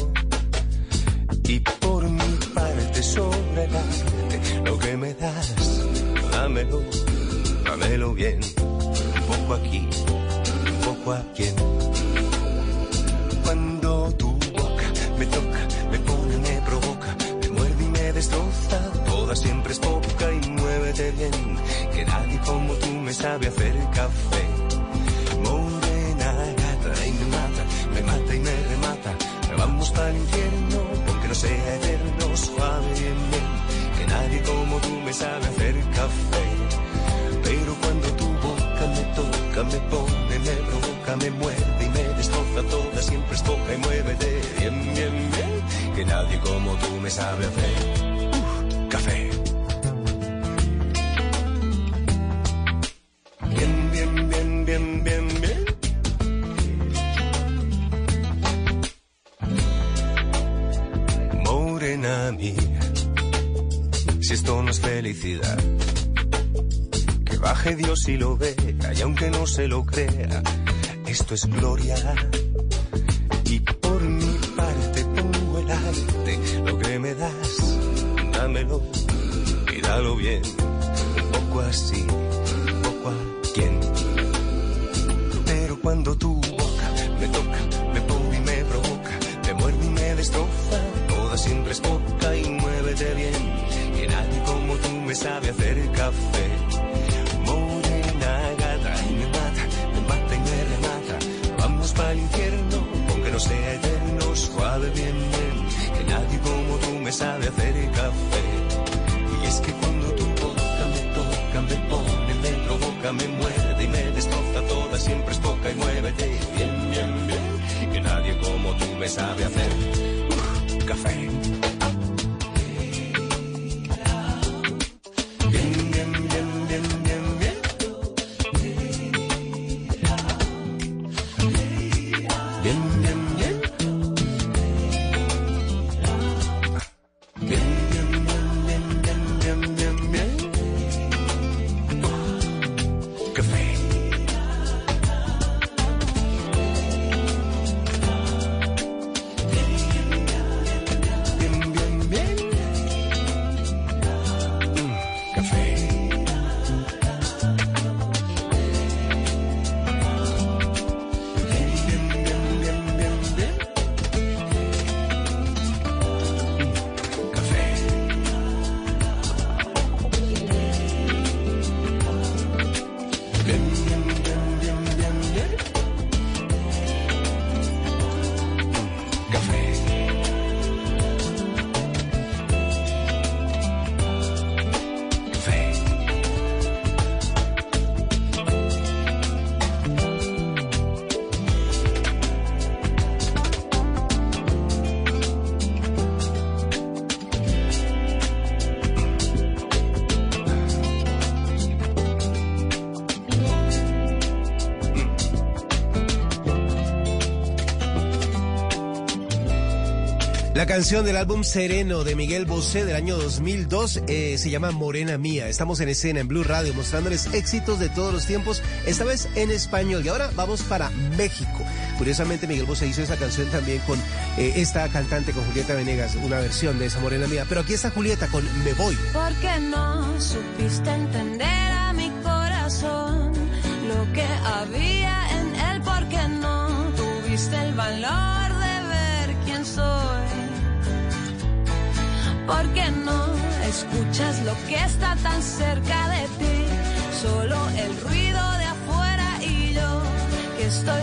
Y sobre arte, lo que me das, dámelo, dámelo bien. Un poco aquí, un poco aquí. Cuando tu boca me toca, me pone, me provoca, me muerde y me destroza. Toda siempre es poca y muévete bien, que nadie como tú me sabe hacer café. Morena gata y me mata, me mata y me remata. Vamos para el infierno, porque no sea eterno, suave bien, bien. Que nadie como tú me sabe hacer café. Pero cuando tu boca me toca, me pone, me provoca, me muerde y me destroza toda, siempre es poca y muévete bien, bien, bien. Que nadie como tú me sabe hacer y lo vea, y aunque no se lo crea, esto es gloria. Canción del álbum Sereno de Miguel Bosé del año 2002 eh, se llama Morena Mía. Estamos en escena en Blue Radio mostrándoles éxitos de todos los tiempos, esta vez en español. Y ahora vamos para México. Curiosamente, Miguel Bosé hizo esa canción también con eh, esta cantante, con Julieta Venegas, una versión de esa Morena Mía. Pero aquí está Julieta con Me Voy. Porque no supiste entender a mi corazón lo que había en él, porque no tuviste el valor Por qué no escuchas lo que está tan cerca de ti, solo el ruido de afuera y yo que estoy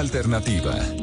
alternativa.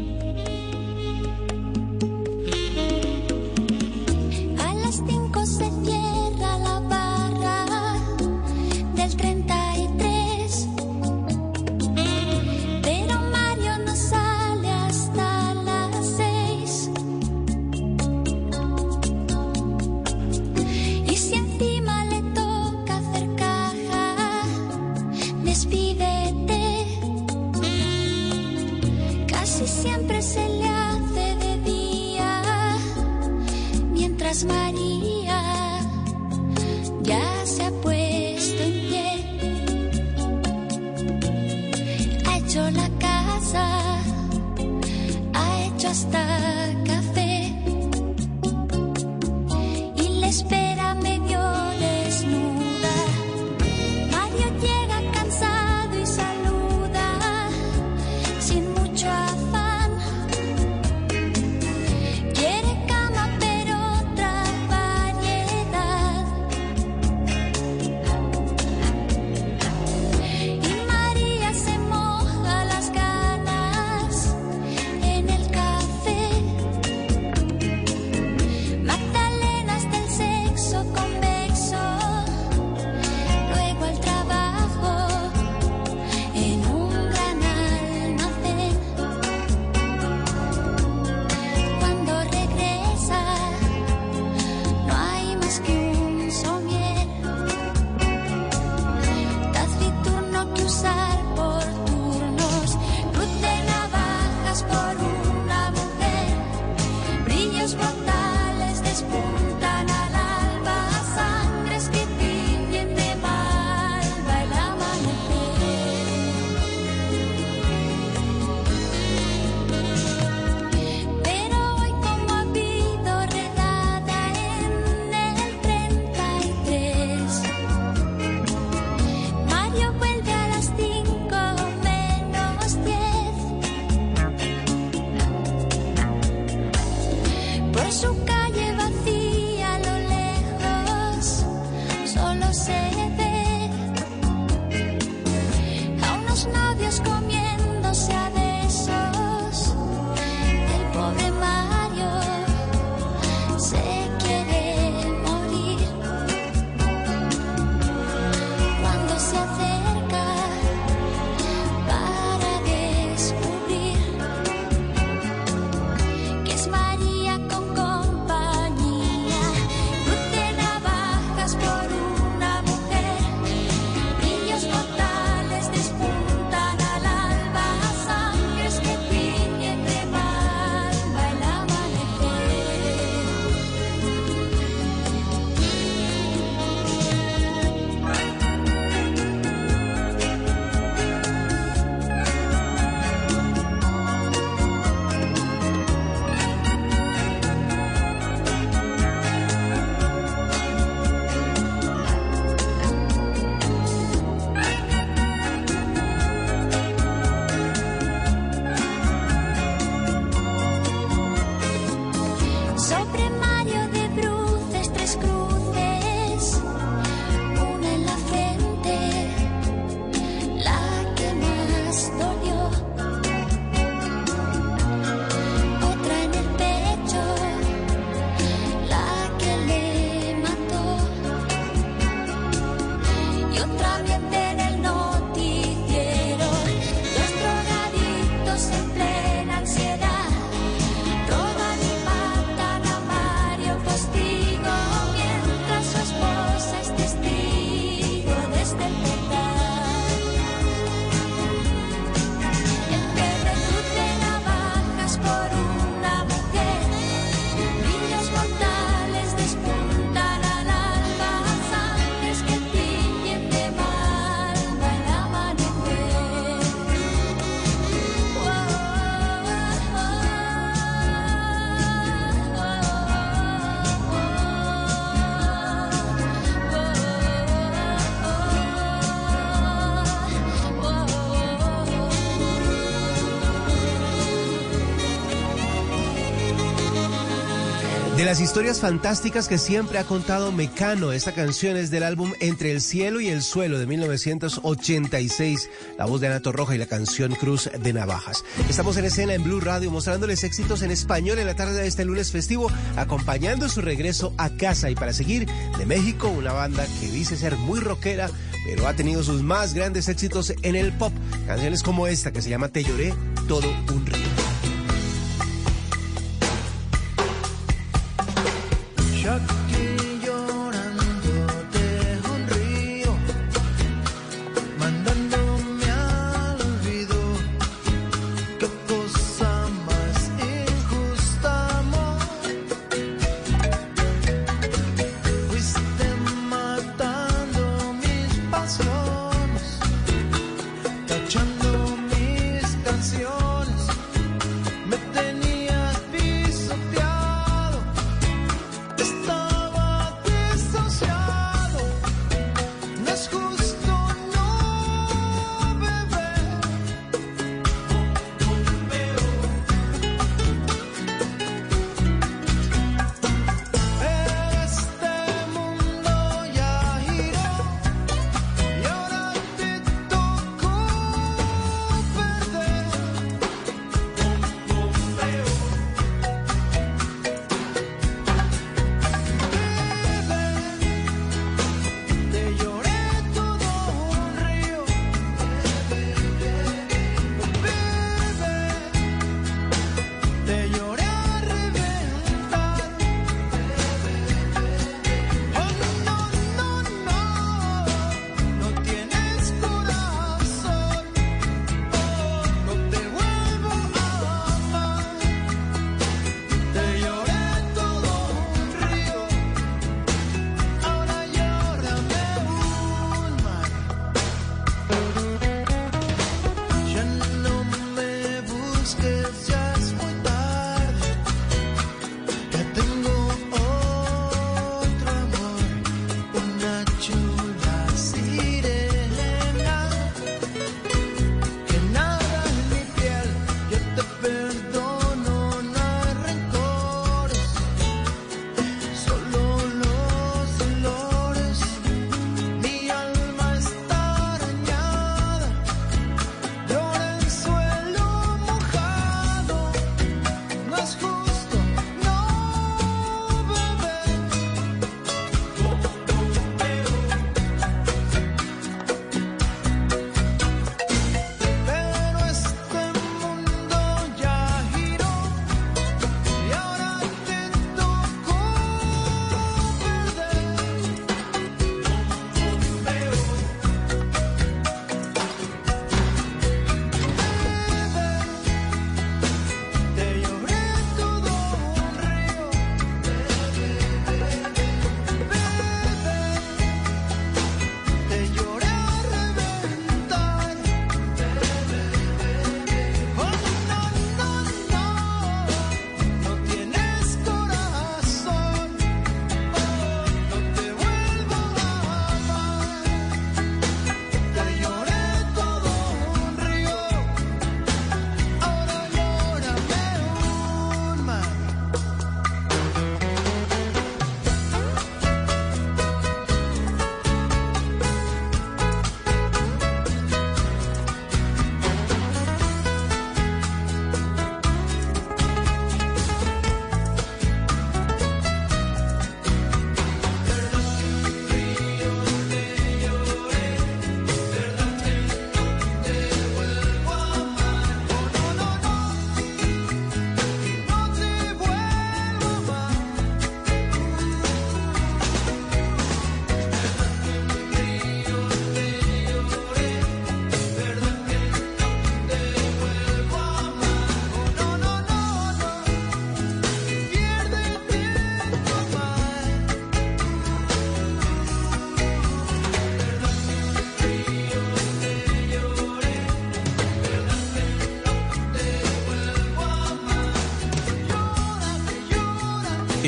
Las historias fantásticas que siempre ha contado Mecano, esta canción es del álbum Entre el cielo y el suelo de 1986, la voz de Anato Roja y la canción Cruz de Navajas. Estamos en escena en Blue Radio mostrándoles éxitos en español en la tarde de este lunes festivo, acompañando su regreso a casa y para seguir de México, una banda que dice ser muy rockera, pero ha tenido sus más grandes éxitos en el pop. Canciones como esta que se llama Te lloré todo un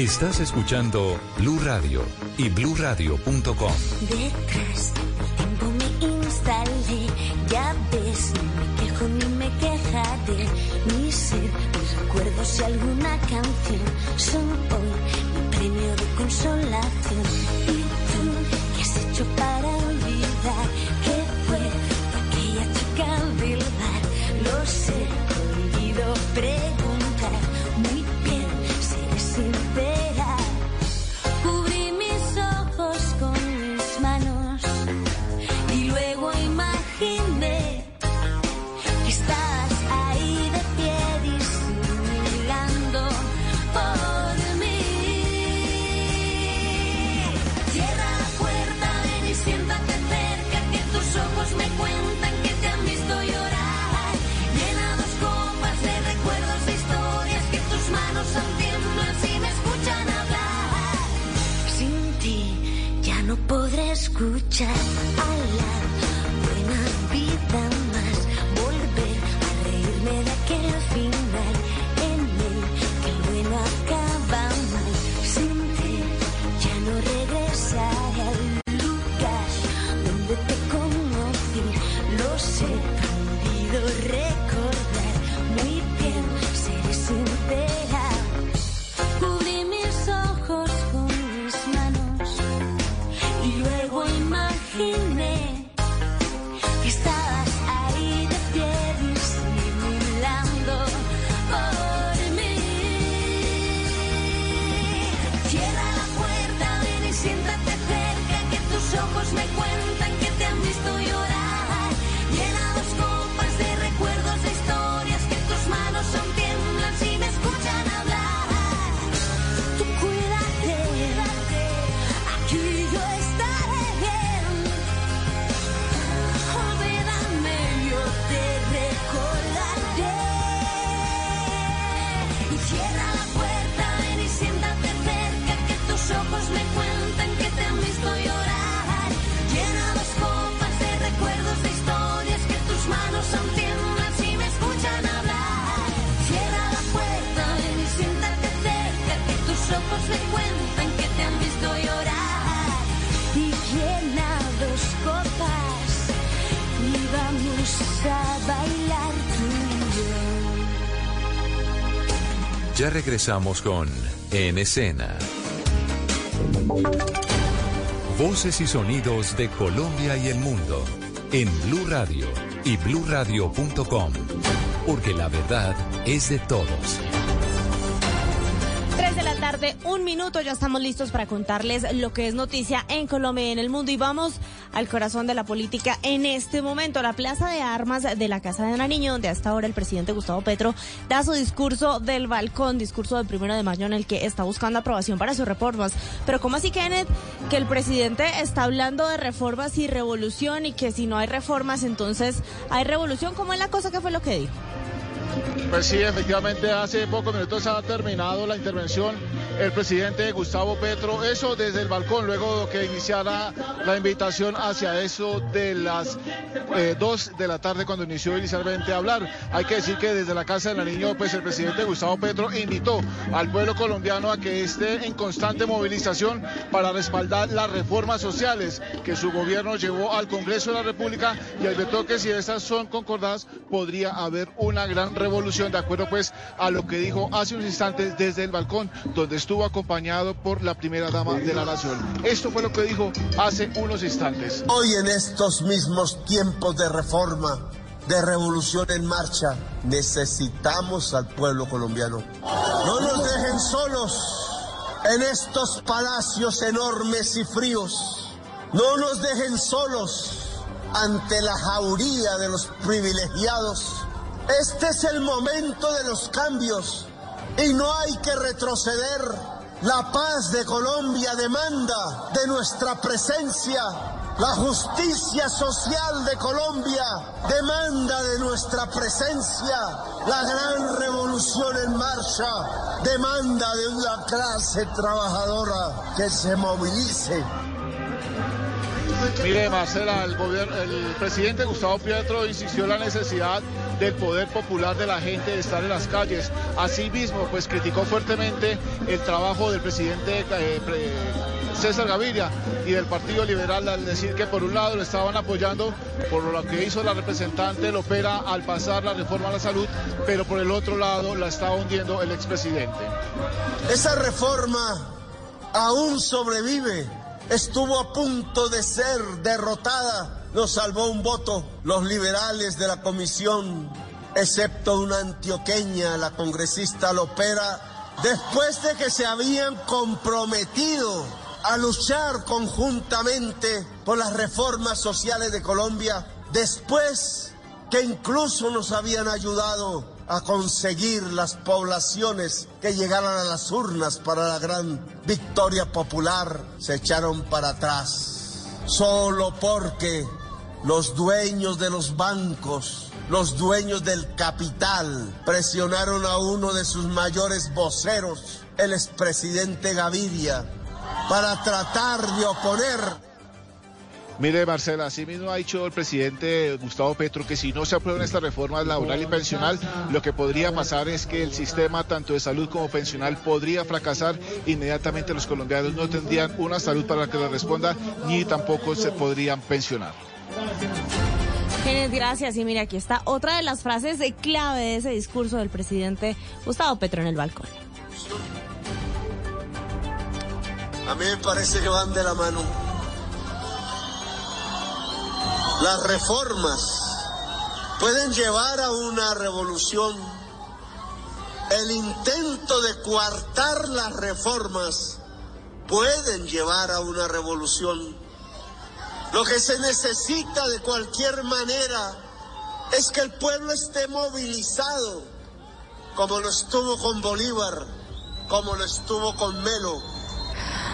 Estás escuchando Blue Radio y bluradio.com. Detrás del tiempo me instalé, ya ves, no me quejo ni me quejaré, mi ser, mis recuerdos y alguna canción son hoy mi premio de consolación. Ya regresamos con En Escena. Voces y sonidos de Colombia y el mundo en Blue Radio y bluradio.com. Porque la verdad es de todos. 3 de la tarde, un minuto, ya estamos listos para contarles lo que es noticia en Colombia y en el mundo. Y vamos al corazón de la política en este momento, la plaza de armas de la Casa de Nariño, donde hasta ahora el presidente Gustavo Petro da su discurso del balcón, discurso del primero de mayo en el que está buscando aprobación para sus reformas. Pero ¿cómo así, Kenneth, que el presidente está hablando de reformas y revolución y que si no hay reformas, entonces hay revolución? ¿Cómo es la cosa? ¿Qué fue lo que dijo? Pues sí, efectivamente, hace pocos minutos ha terminado la intervención el presidente Gustavo Petro, eso desde el balcón, luego que iniciara la invitación hacia eso de las eh, 2 de la tarde cuando inició inicialmente a hablar. Hay que decir que desde la Casa de Nariño, pues el presidente Gustavo Petro invitó al pueblo colombiano a que esté en constante movilización para respaldar las reformas sociales que su gobierno llevó al Congreso de la República y advirtió que si estas son concordadas podría haber una gran revolución, de acuerdo pues a lo que dijo hace unos instantes desde el balcón, donde estuvo acompañado por la primera dama de la nación. Esto fue lo que dijo hace unos instantes. Hoy en estos mismos tiempos de reforma, de revolución en marcha, necesitamos al pueblo colombiano. No nos dejen solos en estos palacios enormes y fríos. No nos dejen solos ante la jauría de los privilegiados. Este es el momento de los cambios y no hay que retroceder. La paz de Colombia demanda de nuestra presencia. La justicia social de Colombia demanda de nuestra presencia. La gran revolución en marcha demanda de una clase trabajadora que se movilice. Mire, Marcela, el, presidente Gustavo Pietro insistió en la necesidad del poder popular de la gente de estar en las calles. Asimismo, pues criticó fuertemente el trabajo del presidente eh, César Gaviria y del Partido Liberal al decir que por un lado lo estaban apoyando por lo que hizo la representante Lopera al pasar la reforma a la salud, pero por el otro lado la estaba hundiendo el expresidente. Esa reforma aún sobrevive. Estuvo a punto de ser derrotada. Nos salvó un voto. Los liberales de la comisión, excepto una antioqueña, la congresista Lopera, después de que se habían comprometido a luchar conjuntamente por las reformas sociales de Colombia, después que incluso nos habían ayudado a conseguir las poblaciones que llegaran a las urnas para la gran victoria popular, se echaron para atrás. Solo porque los dueños de los bancos, los dueños del capital, presionaron a uno de sus mayores voceros, el expresidente Gaviria, para tratar de oponer Mire, Marcela, así mismo ha dicho el presidente Gustavo Petro que si no se aprueban estas reformas laboral y pensional, lo que podría pasar es que el sistema tanto de salud como pensional podría fracasar. Inmediatamente los colombianos no tendrían una salud para la que les responda, ni tampoco se podrían pensionar. Gracias. Y mira, aquí está otra de las frases de clave de ese discurso del presidente Gustavo Petro en el balcón. A mí me parece que van de la mano. Las reformas pueden llevar a una revolución. El intento de coartar las reformas pueden llevar a una revolución. Lo que se necesita de cualquier manera es que el pueblo esté movilizado, como lo estuvo con Bolívar, como lo estuvo con Melo.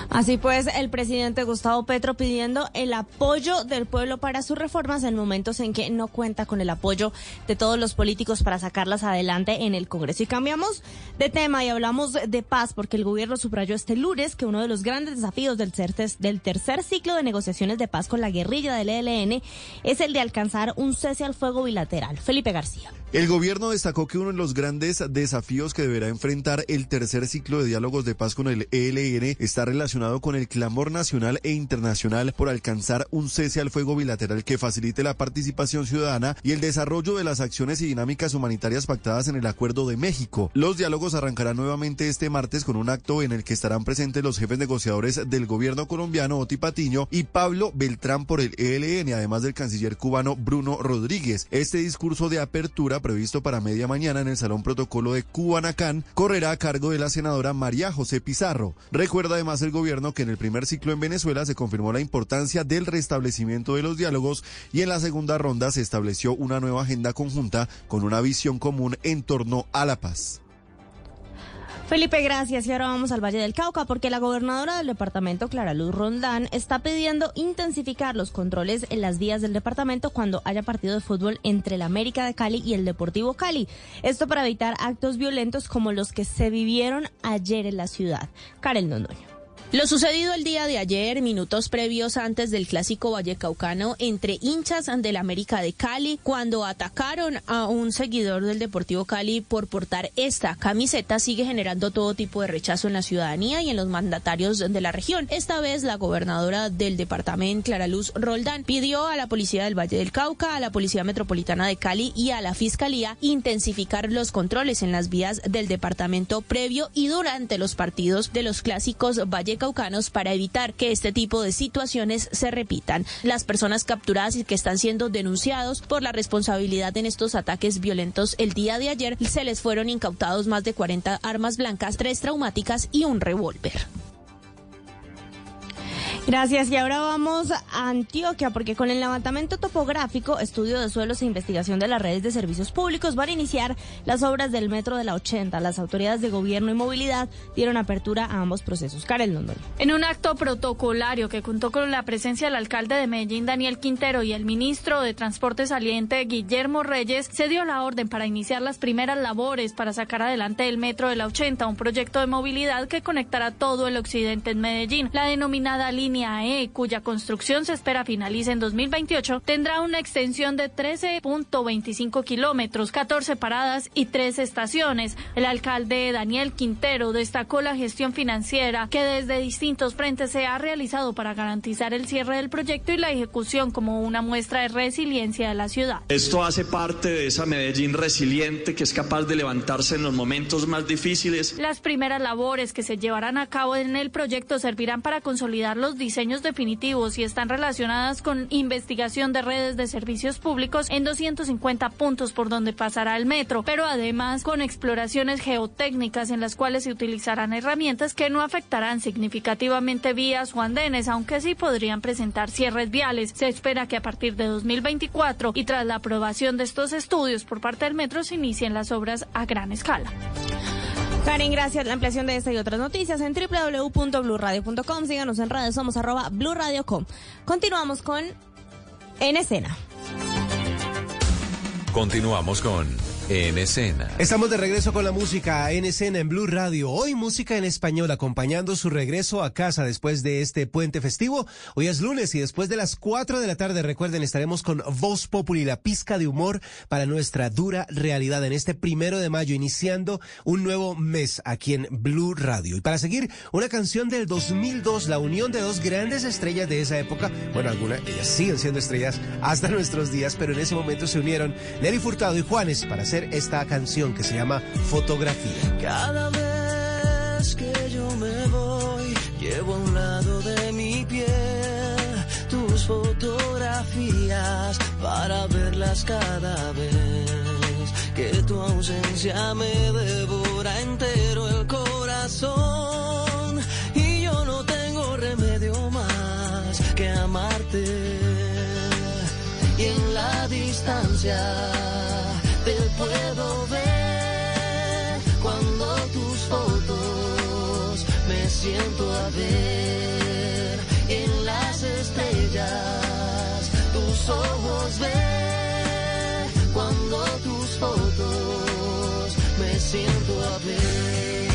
Así pues, el presidente Gustavo Petro pidiendo el apoyo del pueblo para sus reformas en momentos en que no cuenta con el apoyo de todos los políticos para sacarlas adelante en el Congreso. Y cambiamos de tema y hablamos de paz porque el gobierno subrayó este lunes que uno de los grandes desafíos del, del tercer ciclo de negociaciones de paz con la guerrilla del ELN es el de alcanzar un cese al fuego bilateral. Felipe García. El gobierno destacó que uno de los grandes desafíos que deberá enfrentar el tercer ciclo de diálogos de paz con el ELN está relacionado con el clamor nacional e internacional por alcanzar un cese al fuego bilateral que facilite la participación ciudadana y el desarrollo de las acciones y dinámicas humanitarias pactadas en el Acuerdo de México. Los diálogos arrancarán nuevamente este martes con un acto en el que estarán presentes los jefes negociadores del gobierno colombiano Oti Patiño y Pablo Beltrán por el ELN, además del canciller cubano Bruno Rodríguez. Este discurso de apertura previsto para media mañana en el Salón Protocolo de Cubanacán correrá a cargo de la senadora María José Pizarro. Recuerda además el gobierno que en el primer ciclo en Venezuela se confirmó la importancia del restablecimiento de los diálogos y en la segunda ronda se estableció una nueva agenda conjunta con una visión común en torno a la paz. Felipe, gracias. Y ahora vamos al Valle del Cauca porque la gobernadora del departamento, Clara Luz Rondán, está pidiendo intensificar los controles en las vías del departamento cuando haya partido de fútbol entre el América de Cali y el Deportivo Cali. Esto para evitar actos violentos como los que se vivieron ayer en la ciudad. Karel Nondoño. Lo sucedido el día de ayer, minutos previos antes del clásico vallecaucano entre hinchas del América de Cali, cuando atacaron a un seguidor del Deportivo Cali por portar esta camiseta, sigue generando todo tipo de rechazo en la ciudadanía y en los mandatarios de la región. Esta vez, la gobernadora del departamento, Clara Luz Roldán, pidió a la policía del Valle del Cauca, a la Policía Metropolitana de Cali y a la Fiscalía intensificar los controles en las vías del departamento previo y durante los partidos de los clásicos vallecaucanos para evitar que este tipo de situaciones se repitan. Las personas capturadas y que están siendo denunciados por la responsabilidad en estos ataques violentos el día de ayer se les fueron incautados más de 40 armas blancas, tres traumáticas y un revólver. Gracias. Y ahora vamos a Antioquia, porque con el levantamiento topográfico, estudio de suelos e investigación de las redes de servicios públicos van a iniciar las obras del metro de la 80. Las autoridades de gobierno y movilidad dieron apertura a ambos procesos. Karel London. En un acto protocolario que contó con la presencia del alcalde de Medellín, Daniel Quintero, y el ministro de Transporte saliente, Guillermo Reyes, se dio la orden para iniciar las primeras labores para sacar adelante el metro de la 80, un proyecto de movilidad que conectará todo el occidente en Medellín. La denominada línea línea E, cuya construcción se espera finalice en 2028, tendrá una extensión de 13.25 kilómetros, 14 paradas y 3 estaciones. El alcalde Daniel Quintero destacó la gestión financiera que desde distintos frentes se ha realizado para garantizar el cierre del proyecto y la ejecución como una muestra de resiliencia de la ciudad. Esto hace parte de esa Medellín resiliente que es capaz de levantarse en los momentos más difíciles. Las primeras labores que se llevarán a cabo en el proyecto servirán para consolidar los diseños definitivos y están relacionadas con investigación de redes de servicios públicos en 250 puntos por donde pasará el metro, pero además con exploraciones geotécnicas en las cuales se utilizarán herramientas que no afectarán significativamente vías o andenes, aunque sí podrían presentar cierres viales. Se espera que a partir de 2024 y tras la aprobación de estos estudios por parte del metro se inicien las obras a gran escala. Karen, gracias. La ampliación de esta y otras noticias en www.bluradio.com. Síganos en redes, somos arroba blurradio.com. Continuamos con En Escena. Continuamos con En Escena. Estamos de regreso con la música en escena en Blue Radio. Hoy música en español acompañando su regreso a casa después de este puente festivo. Hoy es lunes y después de las 4 de la tarde, recuerden, estaremos con Voz Populi, la pizca de humor para nuestra dura realidad en este primero de mayo, iniciando un nuevo mes aquí en Blue Radio. Y para seguir, una canción del 2002, la unión de dos grandes estrellas de esa época. Bueno, algunas, ellas siguen siendo estrellas hasta nuestros días, pero en ese momento se unieron Nelly Furtado y Juanes para hacer esta canción que se llama Fotografía. Cada vez que yo me voy, llevo a un lado de mi piel tus fotografías para verlas cada vez. Que tu ausencia me devora entero el corazón y yo no tengo remedio más que amarte. Y en la distancia te puedo ver cuando tus fotos me siento a ver en las estrellas. Tus ojos ver cuando tus fotos me siento a ver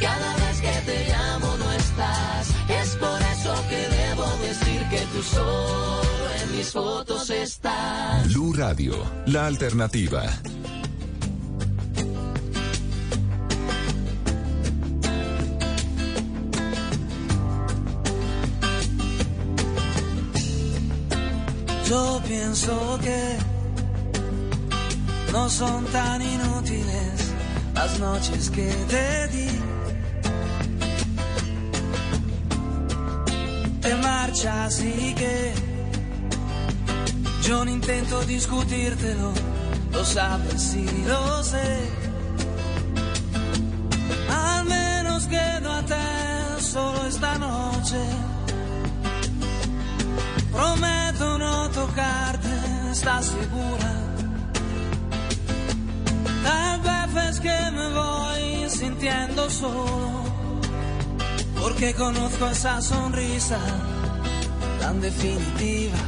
Cada vez que te llamo no estás. Es por eso que debo decir que tú solo en mis fotos estás. Blue Radio, la alternativa. Yo pienso que no son tan inútiles las noches que te di. Te marchas y que yo no intento discutírtelo, lo sabes y lo sé. Al menos quedo a te solo esta noche. Prometo no tocarte, ¿estás segura? Tal vez es que me voy sintiendo solo, porque conozco esa sonrisa tan definitiva.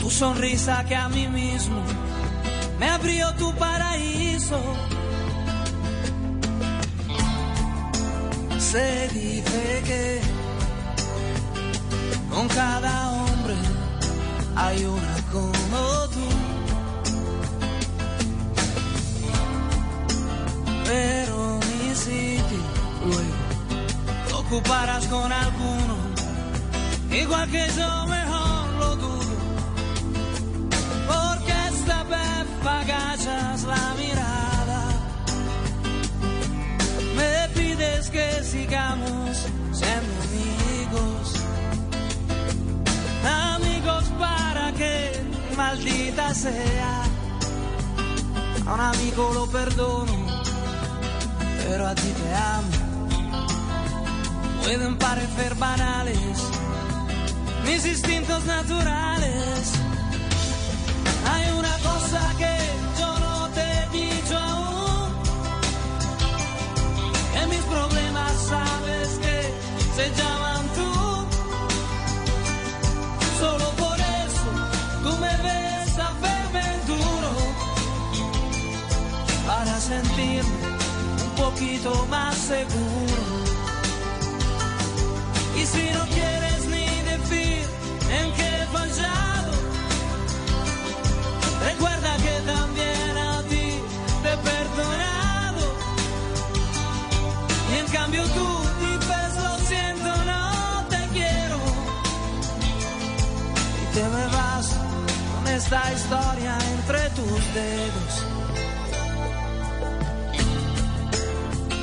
Tu sonrisa que a mí mismo me abrió tu paraíso. Se dice que con cada hombre hay una como tú. Lo ocuparás con alguno, igual que yo mejor lo dudo. Porque esta vez agachas la mirada, me pides que sigamos siendo amigos amigos para que maldita sea. A un amigo lo perdono, pero a ti te amo. Pueden parecer banales mis instintos naturales. Hay una cosa que yo no te he dicho aún, que mis problemas sabes que se llaman tú. Solo por eso tú me ves a verme duro para sentirme un poquito más seguro. Si no quieres ni decir en qué he fallado, recuerda que también a ti te he perdonado. Y en cambio tú dices lo siento, no te quiero y te me vas con esta historia entre tus dedos.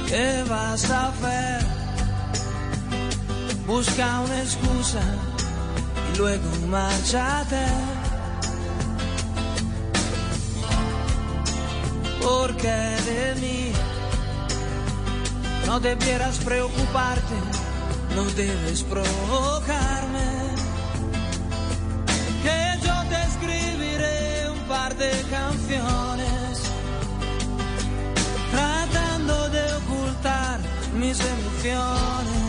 ¿Qué vas a hacer? Busca una excusa y luego márchate. Porque de mí no debieras preocuparte, no debes provocarme. Que yo te escribiré un par de canciones tratando de ocultar mis emociones,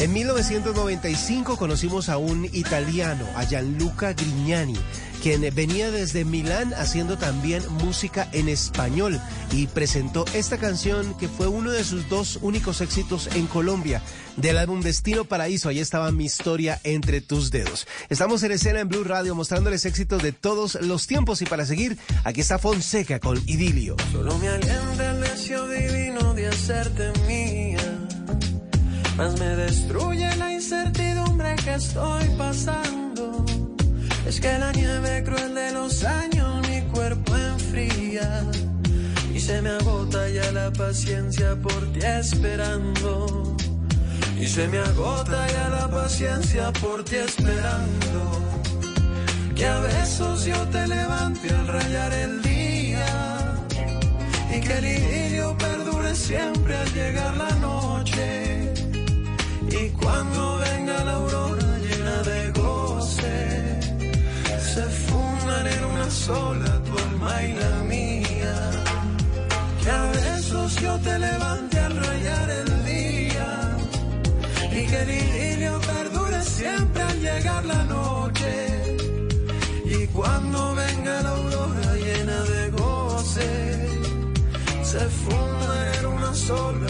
En 1995 conocimos a un italiano, a Gianluca Grignani, quien venía desde Milán haciendo también música en español y presentó esta canción que fue uno de sus dos únicos éxitos en Colombia del álbum Destino Paraíso. Ahí estaba mi historia entre tus dedos. Estamos en escena en Blue Radio mostrándoles éxitos de todos los tiempos y para seguir, aquí está Fonseca con Idilio. Solo me alienta el deseo divino de hacerte mía. Más me destruye la incertidumbre que estoy pasando. Es que la nieve cruel de los años mi cuerpo enfría. Y se me agota ya la paciencia por ti esperando. Y se me agota ya la paciencia por ti esperando. Que a besos yo te levante al rayar el día. Y que el idilio perdure siempre al llegar la noche. Y cuando venga la aurora llena de goce, se fundan en una sola tu alma y la mía. Que a besos yo te levante al rayar el día. Y que el idilio perdure siempre al llegar la noche. Y cuando venga la aurora llena de goce, se funda en una sola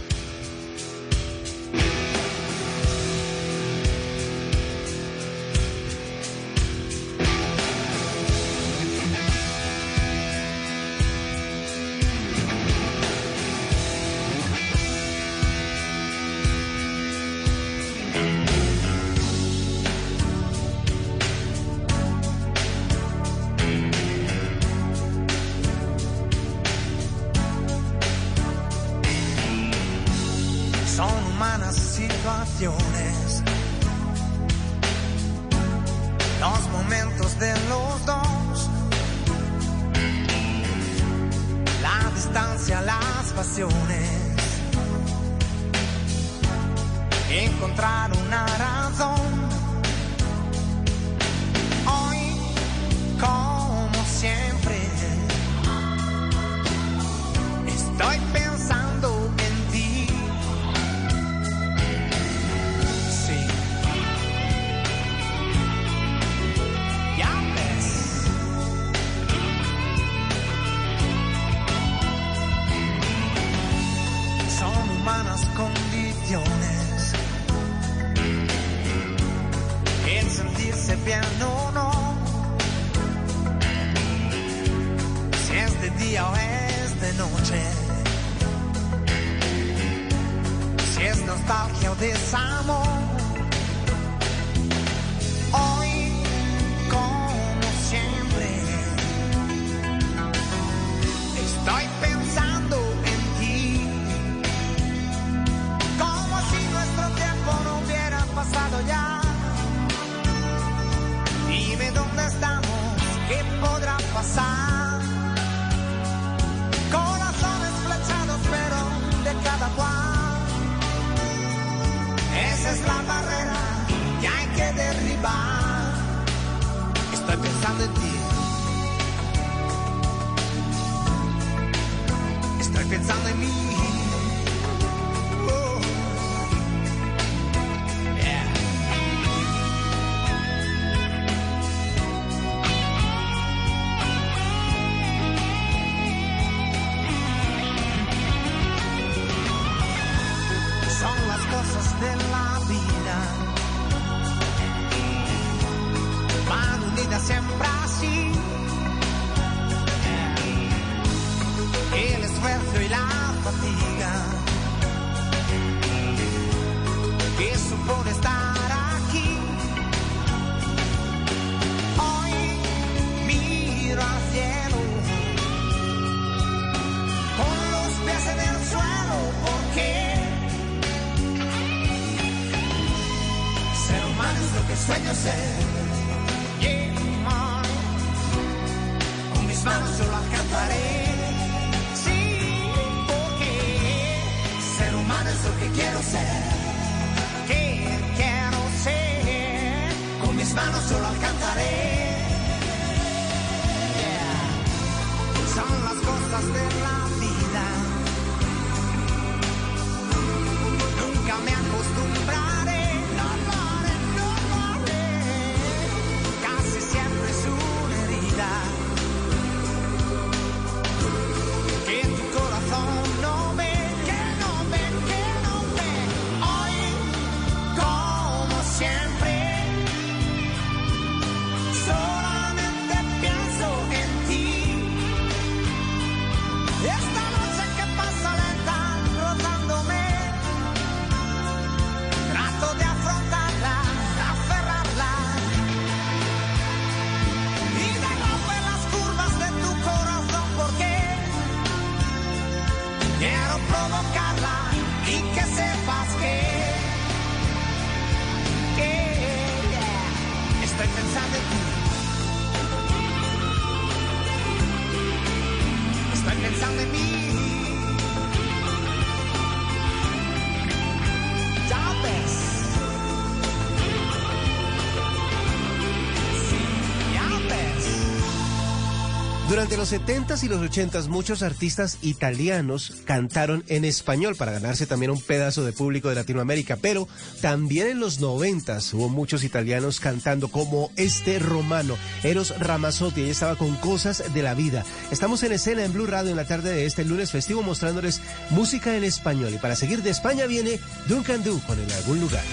Durante los 70s y los 80s muchos artistas italianos cantaron en español para ganarse también un pedazo de público de Latinoamérica, pero también en los 90s hubo muchos italianos cantando como este romano, Eros Ramazzotti, ella estaba con Cosas de la Vida. Estamos en escena en Blue Radio en la tarde de este lunes festivo mostrándoles música en español y para seguir de España viene Duncan Du con En algún lugar.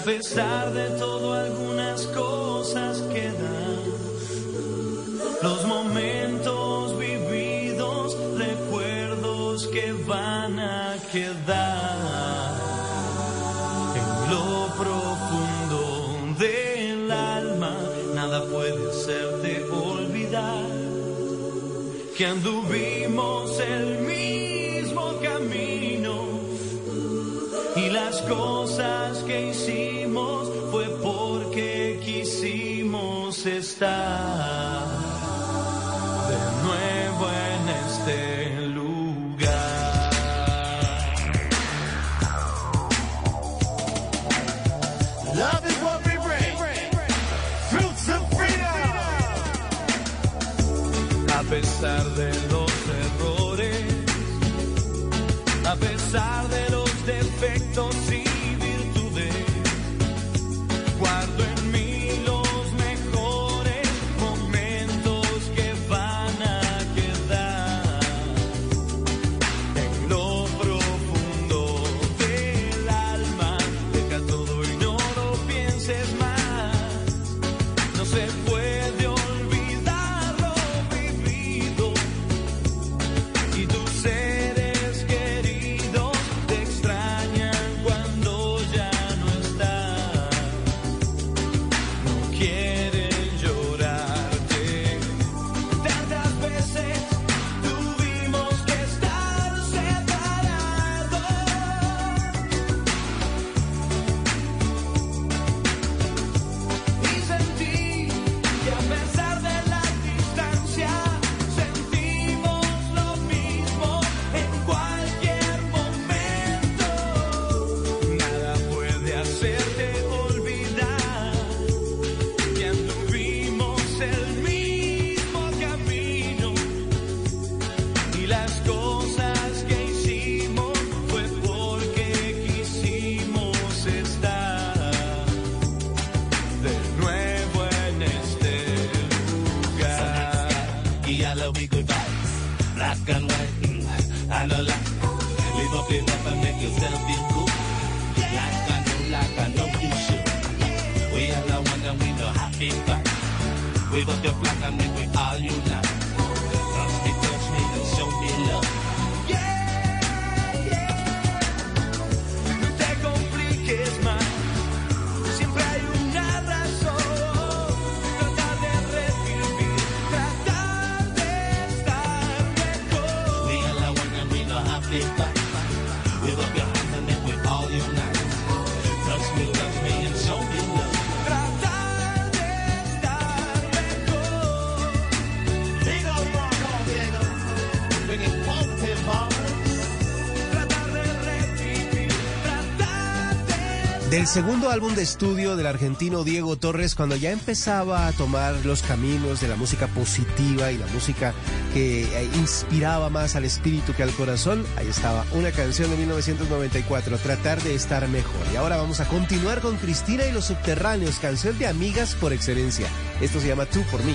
a pesar de El segundo álbum de estudio del argentino Diego Torres, cuando ya empezaba a tomar los caminos de la música positiva y la música que eh, inspiraba más al espíritu que al corazón, ahí estaba una canción de 1994, Tratar de estar mejor. Y ahora vamos a continuar con Cristina y los subterráneos, canción de amigas por excelencia. Esto se llama Tú por mí.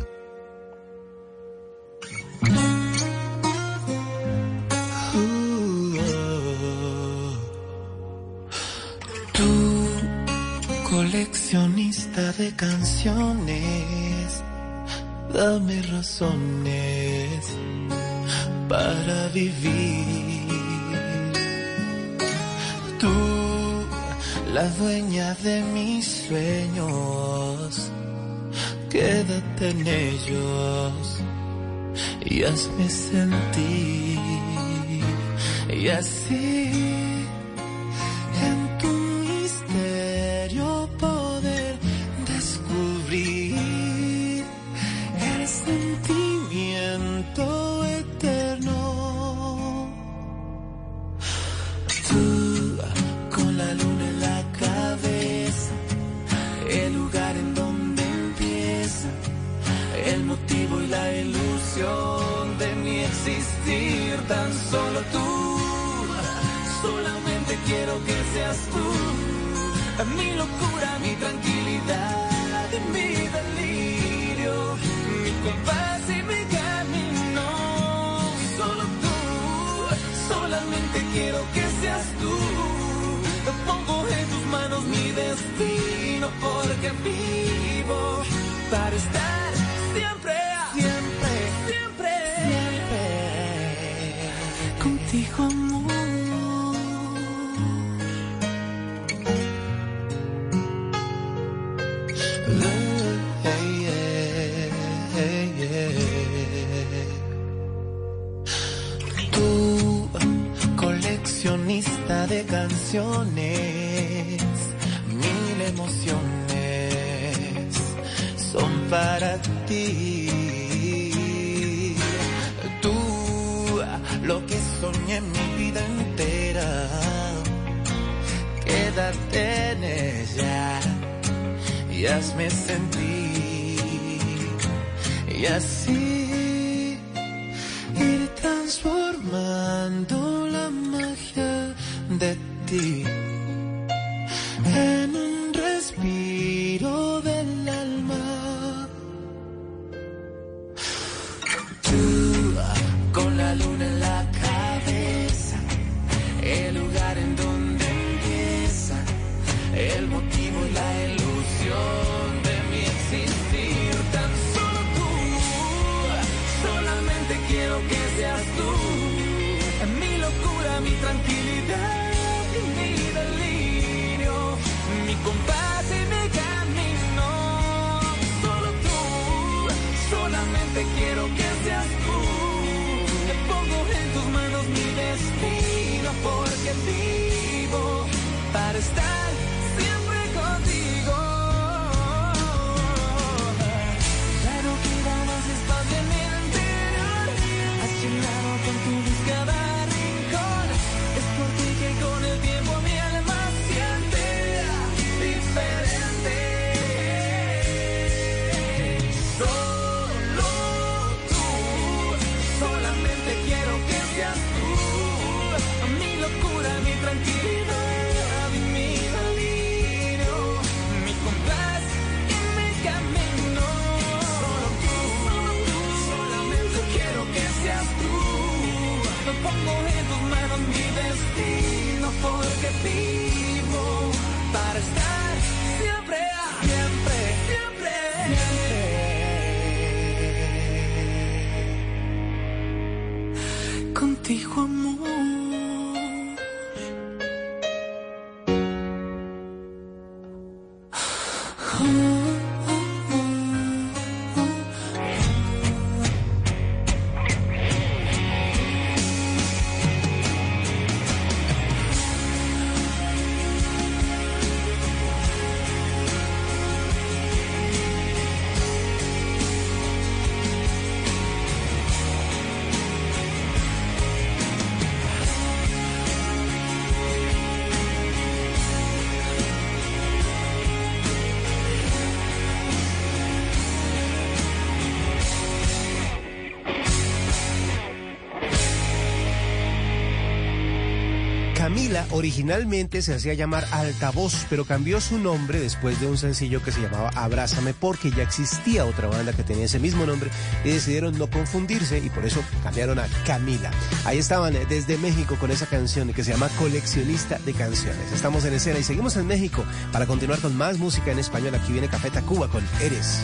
quédate en ellos y hazme sentir. Y así eras tú, mi locura, mi tranquilidad mi delirio, mi compás y mi camino. Y solo tú, solamente quiero que seas tú. Pongo en tus manos mi destino porque vivo para estar. lista de canciones, mil emociones son para ti. Tú, lo que soñé en mi vida entera, quédate en ella y hazme sentir. Y así ti. Originalmente se hacía llamar Altavoz, pero cambió su nombre después de un sencillo que se llamaba Abrázame porque ya existía otra banda que tenía ese mismo nombre y decidieron no confundirse y por eso cambiaron a Camila. Ahí estaban eh, desde México con esa canción que se llama Coleccionista de Canciones. Estamos en escena y seguimos en México para continuar con más música en español. Aquí viene Café Tacuba con Eres.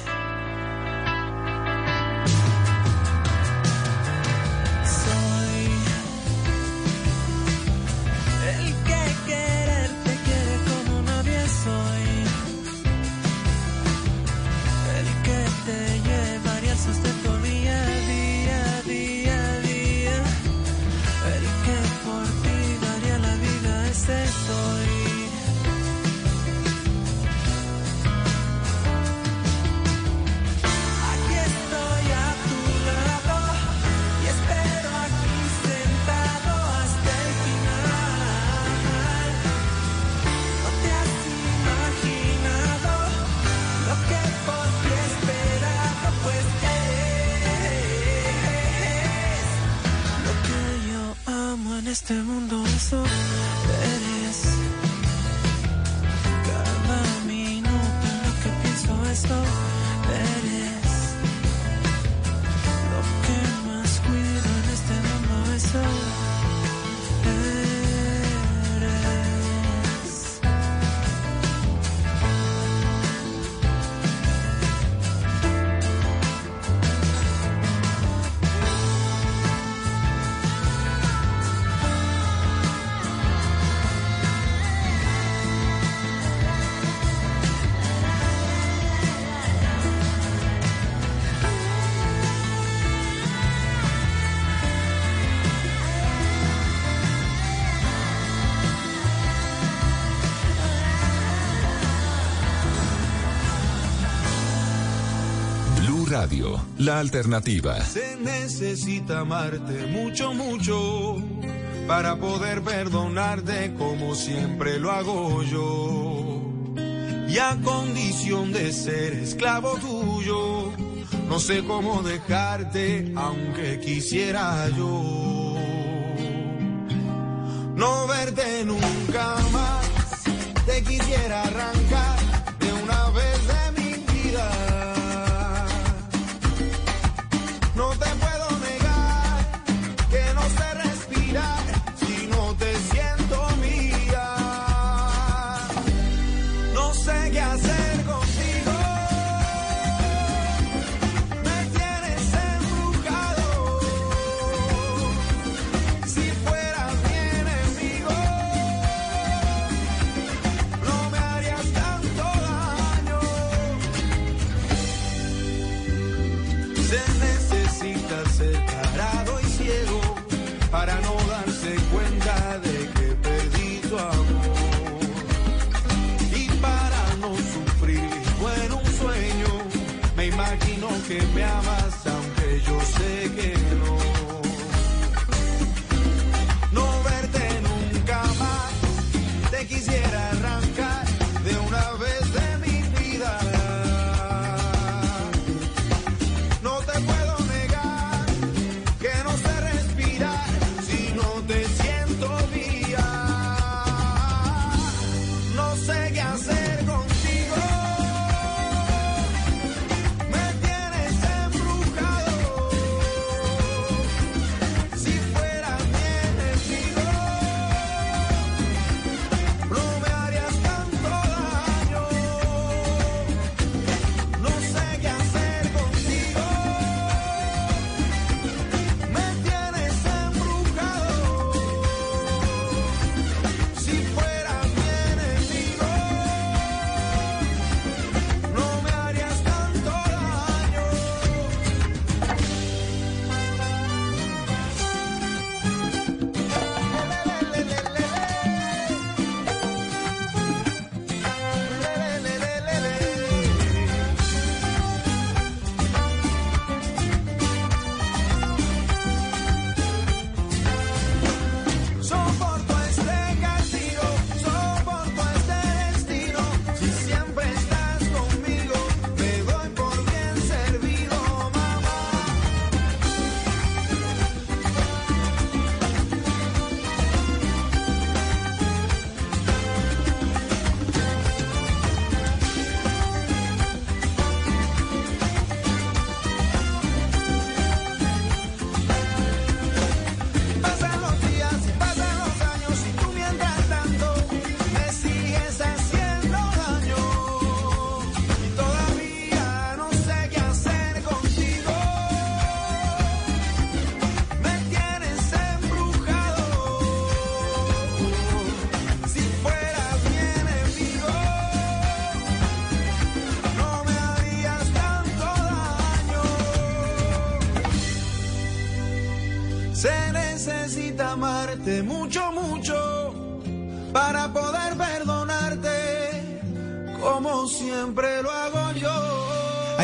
La alternativa. Se necesita amarte mucho, mucho para poder perdonarte como siempre lo hago yo. Y a condición de ser esclavo tuyo, no sé cómo dejarte aunque quisiera yo. No verte nunca más, te quisiera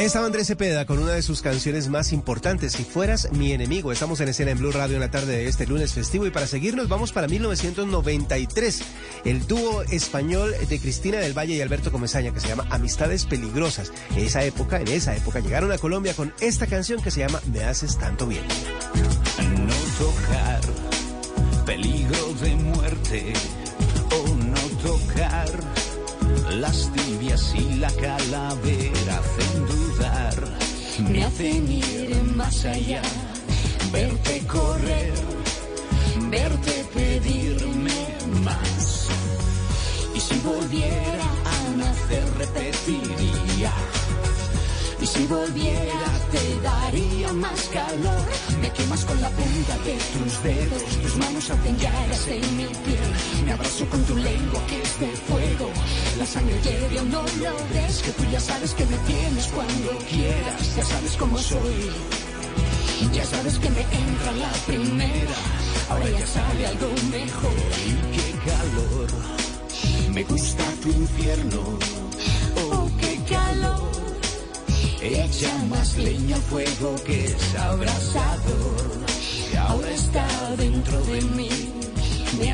estaba Andrés Cepeda con una de sus canciones más importantes, Si fueras mi enemigo. Estamos en escena en Blue Radio en la tarde de este lunes festivo y para seguirnos vamos para 1993. El dúo español de Cristina del Valle y Alberto Comesaña que se llama Amistades Peligrosas. En esa época, en esa época llegaron a Colombia con esta canción que se llama Me haces tanto bien. Allá, verte correr, verte pedirme más. Y si volviera a nacer repetiría. Y si volviera te daría más calor. Me quemas con la punta de tus dedos. Tus manos hacen llagas en mi piel. Me abrazo con tu lengua que es de fuego. La sangre hierve o no lo ves. Que tú ya sabes que me tienes cuando quieras. Ya sabes cómo soy. Que me entra la primera. Ahora ya sale algo mejor. Y qué calor. Me gusta tu infierno. Oh, qué calor. echa más leña al fuego que es abrasador. Ahora está dentro de mí, me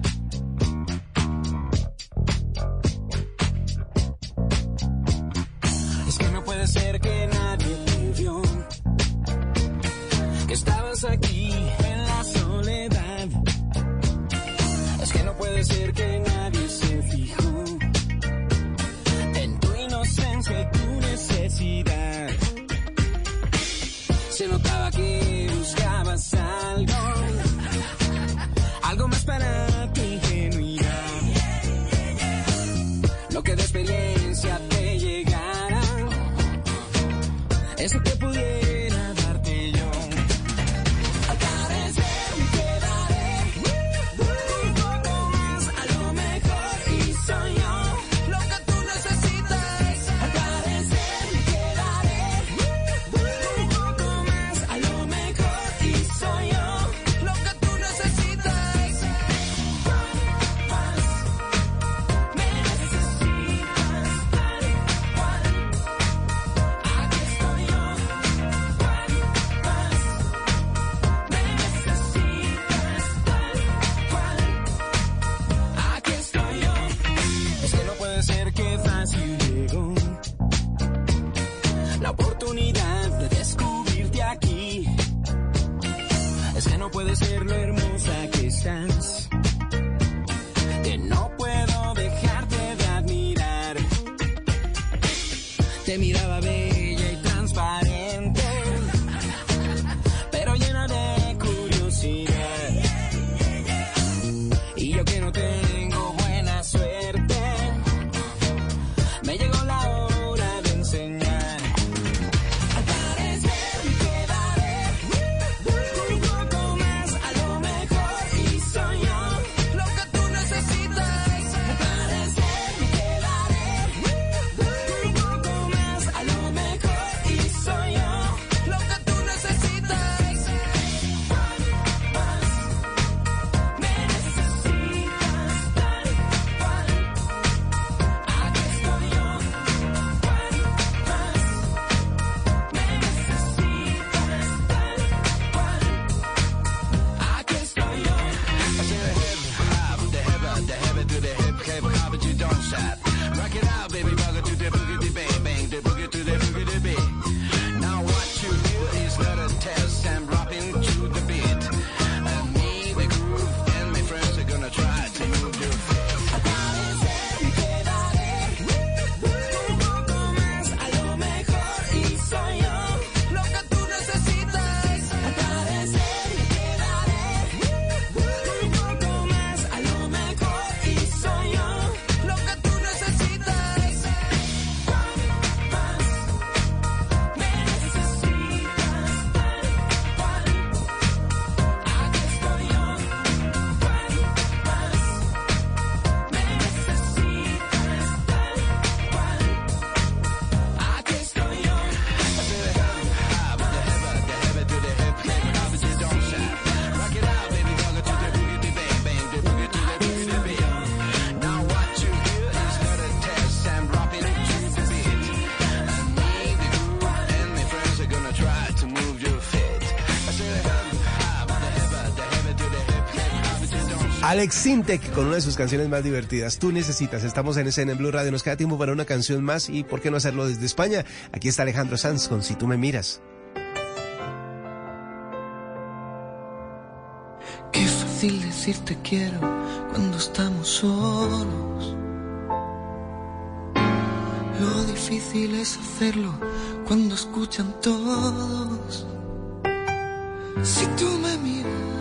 Alex con una de sus canciones más divertidas. Tú necesitas. Estamos en escena en Blue Radio. Nos queda tiempo para una canción más y por qué no hacerlo desde España. Aquí está Alejandro Sanz con Si tú me miras. Qué fácil decir te quiero cuando estamos solos. Lo difícil es hacerlo cuando escuchan todos. Si tú me miras,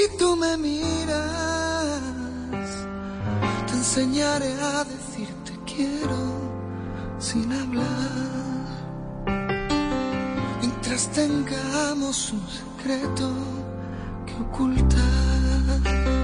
si tú me miras, te enseñaré a decir te quiero sin hablar. Mientras tengamos un secreto que ocultar.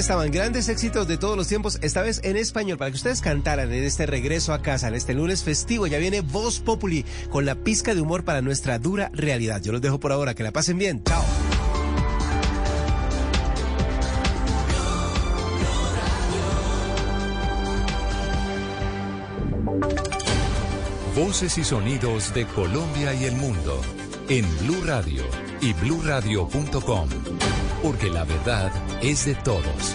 Estaban grandes éxitos de todos los tiempos, esta vez en español, para que ustedes cantaran en este regreso a casa, en este lunes festivo. Ya viene Voz Populi con la pizca de humor para nuestra dura realidad. Yo los dejo por ahora, que la pasen bien. Chao. Voces y sonidos de Colombia y el mundo en Blue Radio y bluradio.com, porque la verdad es de todos.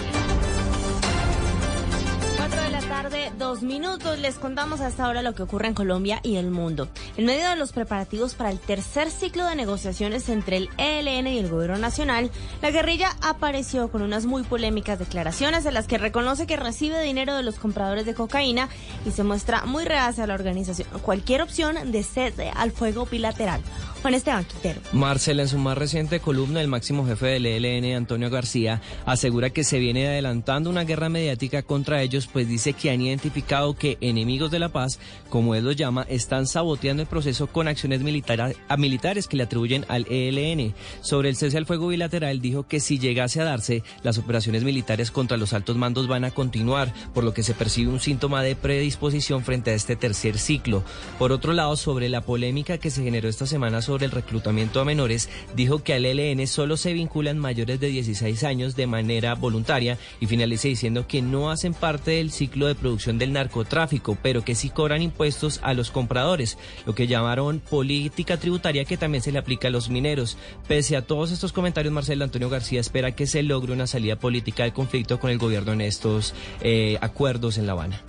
4 de la tarde, dos minutos. Les contamos hasta ahora lo que ocurre en Colombia y el mundo. En medio de los preparativos para el tercer ciclo de negociaciones entre el ELN y el gobierno nacional, la guerrilla apareció con unas muy polémicas declaraciones en las que reconoce que recibe dinero de los compradores de cocaína y se muestra muy reacia a la organización cualquier opción de cese al fuego bilateral. Juan Esteban Quintero. Marcela, en su más reciente columna, el máximo jefe del ELN, Antonio García, asegura que se viene adelantando una guerra mediática contra ellos, pues dice que han identificado que enemigos de la paz, como él los llama, están saboteando el proceso con acciones militares, militares que le atribuyen al ELN. Sobre el cese al fuego bilateral, dijo que si llegase a darse, las operaciones militares contra los altos mandos van a continuar, por lo que se percibe un síntoma de predisposición frente a este tercer ciclo. Por otro lado, sobre la polémica que se generó esta semana sobre el reclutamiento a menores, dijo que al ELN solo se vinculan mayores de 16 años de manera voluntaria y finaliza diciendo que no hacen parte del ciclo de producción del narcotráfico, pero que sí cobran impuestos a los compradores, lo que llamaron política tributaria que también se le aplica a los mineros. Pese a todos estos comentarios, Marcelo Antonio García espera que se logre una salida política del conflicto con el gobierno en estos eh, acuerdos en La Habana.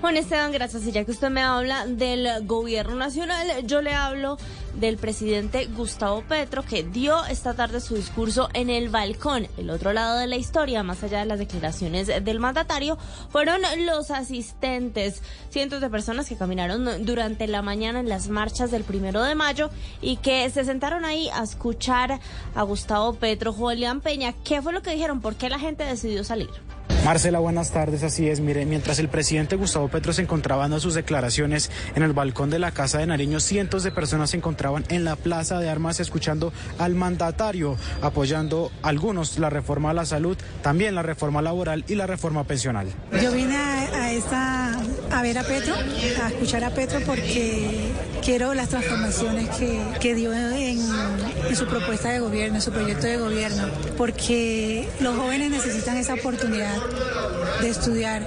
Juan Esteban, gracias. Y ya que usted me habla del gobierno nacional, yo le hablo del presidente Gustavo Petro, que dio esta tarde su discurso en el balcón. El otro lado de la historia, más allá de las declaraciones del mandatario, fueron los asistentes, cientos de personas que caminaron durante la mañana en las marchas del primero de mayo y que se sentaron ahí a escuchar a Gustavo Petro, Julián Peña. ¿Qué fue lo que dijeron? ¿Por qué la gente decidió salir? Marcela, buenas tardes. Así es, mire, mientras el presidente Gustavo Petro se encontraba dando sus declaraciones en el balcón de la Casa de Nariño, cientos de personas se encontraban en la Plaza de Armas escuchando al mandatario, apoyando algunos la reforma a la salud, también la reforma laboral y la reforma pensional. Yo vine a, esta a ver a Petro, a escuchar a Petro porque quiero las transformaciones que, dio en su propuesta de gobierno, en su proyecto de gobierno, porque los jóvenes necesitan esa oportunidad de estudiar.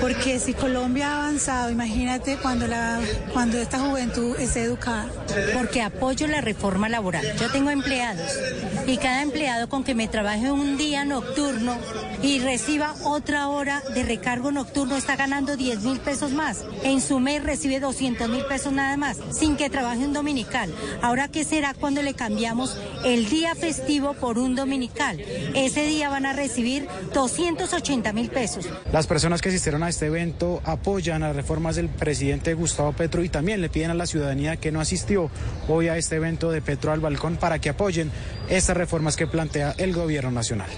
Porque si Colombia ha avanzado, imagínate cuando, la, cuando esta juventud es educada. Porque apoyo la reforma laboral. Yo tengo empleados y cada empleado con que me trabaje un día nocturno y reciba otra hora de recargo nocturno está ganando 10 mil pesos más. En su mes recibe 200 mil pesos nada más, sin que trabaje un dominical. Ahora, ¿qué será cuando le cambiamos el día festivo por un dominical? Ese día van a recibir 280 mil pesos. Las personas que asistieron a este evento apoyan las reformas del presidente Gustavo Petro y también le piden a la ciudadanía que no asistió hoy a este evento de Petro al balcón para que apoyen estas reformas que plantea el gobierno nacional.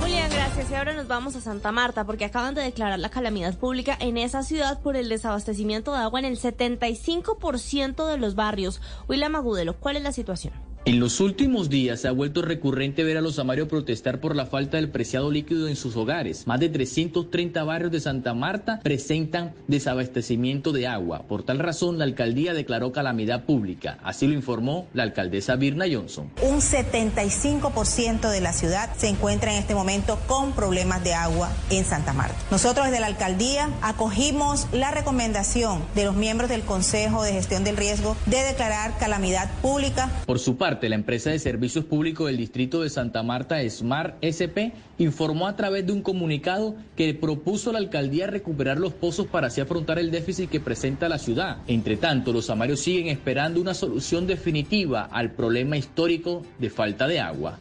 Julián, gracias. Y ahora nos vamos a Santa Marta porque acaban de declarar la calamidad pública en esa ciudad por el desabastecimiento de agua en el 75% de los barrios. William Agudelo, ¿cuál es la situación? En los últimos días se ha vuelto recurrente ver a los amarios protestar por la falta del preciado líquido en sus hogares. Más de 330 barrios de Santa Marta presentan desabastecimiento de agua. Por tal razón, la alcaldía declaró calamidad pública. Así lo informó la alcaldesa Birna Johnson. Un 75% de la ciudad se encuentra en este momento con problemas de agua en Santa Marta. Nosotros desde la alcaldía acogimos la recomendación de los miembros del Consejo de Gestión del Riesgo de declarar calamidad pública. Por su parte, la empresa de servicios públicos del distrito de Santa Marta, Smart SP, informó a través de un comunicado que propuso a la alcaldía recuperar los pozos para así afrontar el déficit que presenta la ciudad. Entre tanto, los amarios siguen esperando una solución definitiva al problema histórico de falta de agua.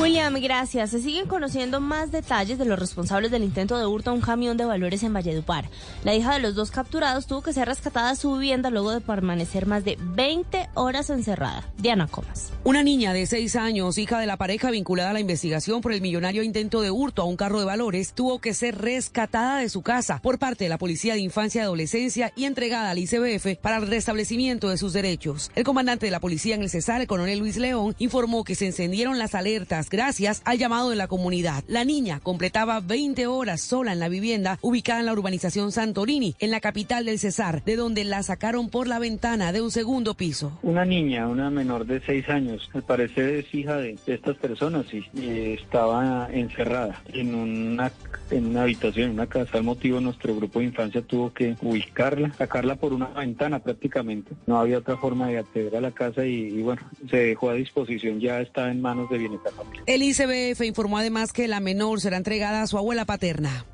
William, gracias. Se siguen conociendo más detalles de los responsables del intento de hurto a un camión de valores en Valledupar. La hija de los dos capturados tuvo que ser rescatada a su vivienda luego de permanecer más de 20 horas encerrada. Diana Comas. Una niña de seis años, hija de la pareja vinculada a la investigación por el millonario intento de hurto a un carro de valores, tuvo que ser rescatada de su casa por parte de la Policía de Infancia y Adolescencia y entregada al ICBF para el restablecimiento de sus derechos. El comandante de la policía en el Cesar, el coronel Luis León, informó que se encendieron las alertas gracias al llamado de la comunidad. La niña completaba 20 horas sola en la vivienda ubicada en la urbanización Santorini, en la capital del Cesar, de donde la sacaron por la ventana de un segundo piso. Una niña, una menor de seis años, al parecer es hija de estas personas y, estaba encerrada en una, en una habitación, en una casa. Al motivo nuestro grupo de infancia tuvo que ubicarla, sacarla por una ventana prácticamente. No había otra forma de acceder a la casa y, bueno, se dejó a disposición, ya está en manos de bienestar. El ICBF informó además que la menor será entregada a su abuela paterna.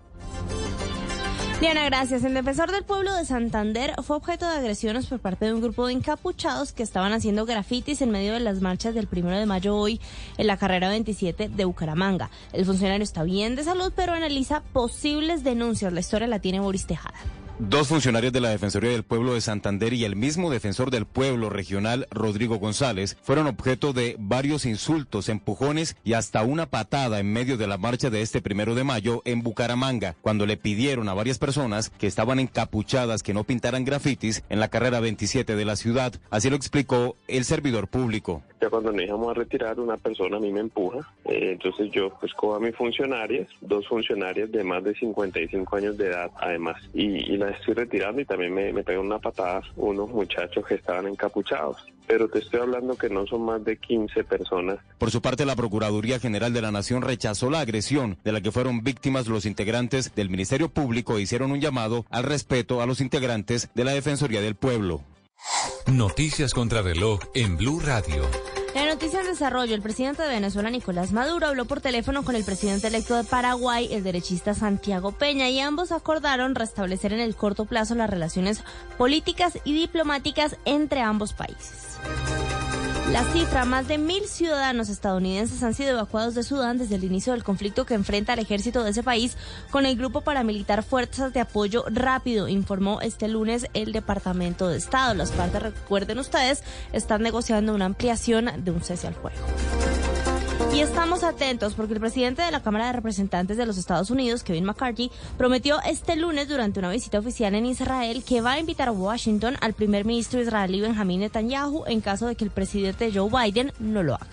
Diana, gracias. El defensor del pueblo de Santander fue objeto de agresiones por parte de un grupo de encapuchados que estaban haciendo grafitis en medio de las marchas del primero de mayo hoy en la carrera 27 de Bucaramanga. El funcionario está bien de salud, pero analiza posibles denuncias. La historia la tiene Boris Tejada. Dos funcionarios de la Defensoría del Pueblo de Santander y el mismo defensor del pueblo regional, Rodrigo González, fueron objeto de varios insultos, empujones y hasta una patada en medio de la marcha de este primero de mayo en Bucaramanga, cuando le pidieron a varias personas que estaban encapuchadas que no pintaran grafitis en la carrera 27 de la ciudad. Así lo explicó el servidor público. Ya cuando nos íbamos a retirar, una persona a mí me empuja. Eh, entonces yo pues cojo a mis funcionarias, dos funcionarias de más de 55 años de edad además, y, y las estoy retirando y también me, me pegan una patada unos muchachos que estaban encapuchados. Pero te estoy hablando que no son más de 15 personas. Por su parte, la Procuraduría General de la Nación rechazó la agresión de la que fueron víctimas los integrantes del Ministerio Público e hicieron un llamado al respeto a los integrantes de la Defensoría del Pueblo. Noticias contra reloj en Blue Radio. La noticia en desarrollo, el presidente de Venezuela, Nicolás Maduro, habló por teléfono con el presidente electo de Paraguay, el derechista Santiago Peña, y ambos acordaron restablecer en el corto plazo las relaciones políticas y diplomáticas entre ambos países. La cifra, más de mil ciudadanos estadounidenses han sido evacuados de Sudán desde el inicio del conflicto que enfrenta al ejército de ese país con el grupo paramilitar Fuerzas de Apoyo Rápido, informó este lunes el Departamento de Estado. Las partes, recuerden ustedes, están negociando una ampliación de un cese al fuego. Y estamos atentos porque el presidente de la Cámara de Representantes de los Estados Unidos, Kevin McCarthy, prometió este lunes durante una visita oficial en Israel que va a invitar a Washington al primer ministro israelí Benjamin Netanyahu en caso de que el presidente Joe Biden no lo haga.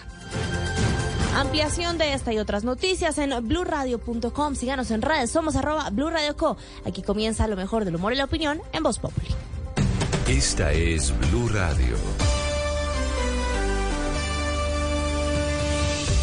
Ampliación de esta y otras noticias en blurradio.com. Síganos en redes, somos arroba Blue Radio Co. Aquí comienza lo mejor del humor y la opinión en Voz Populi. Esta es Blue Radio.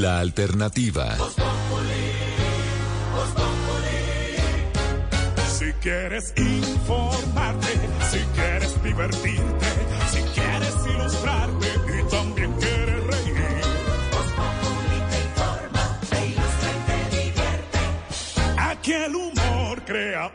la alternativa. Si quieres informarte, si quieres divertirte, si quieres ilustrarte y también quieres reír. te informa, te ilustra y te divierte. Aquí el humor crea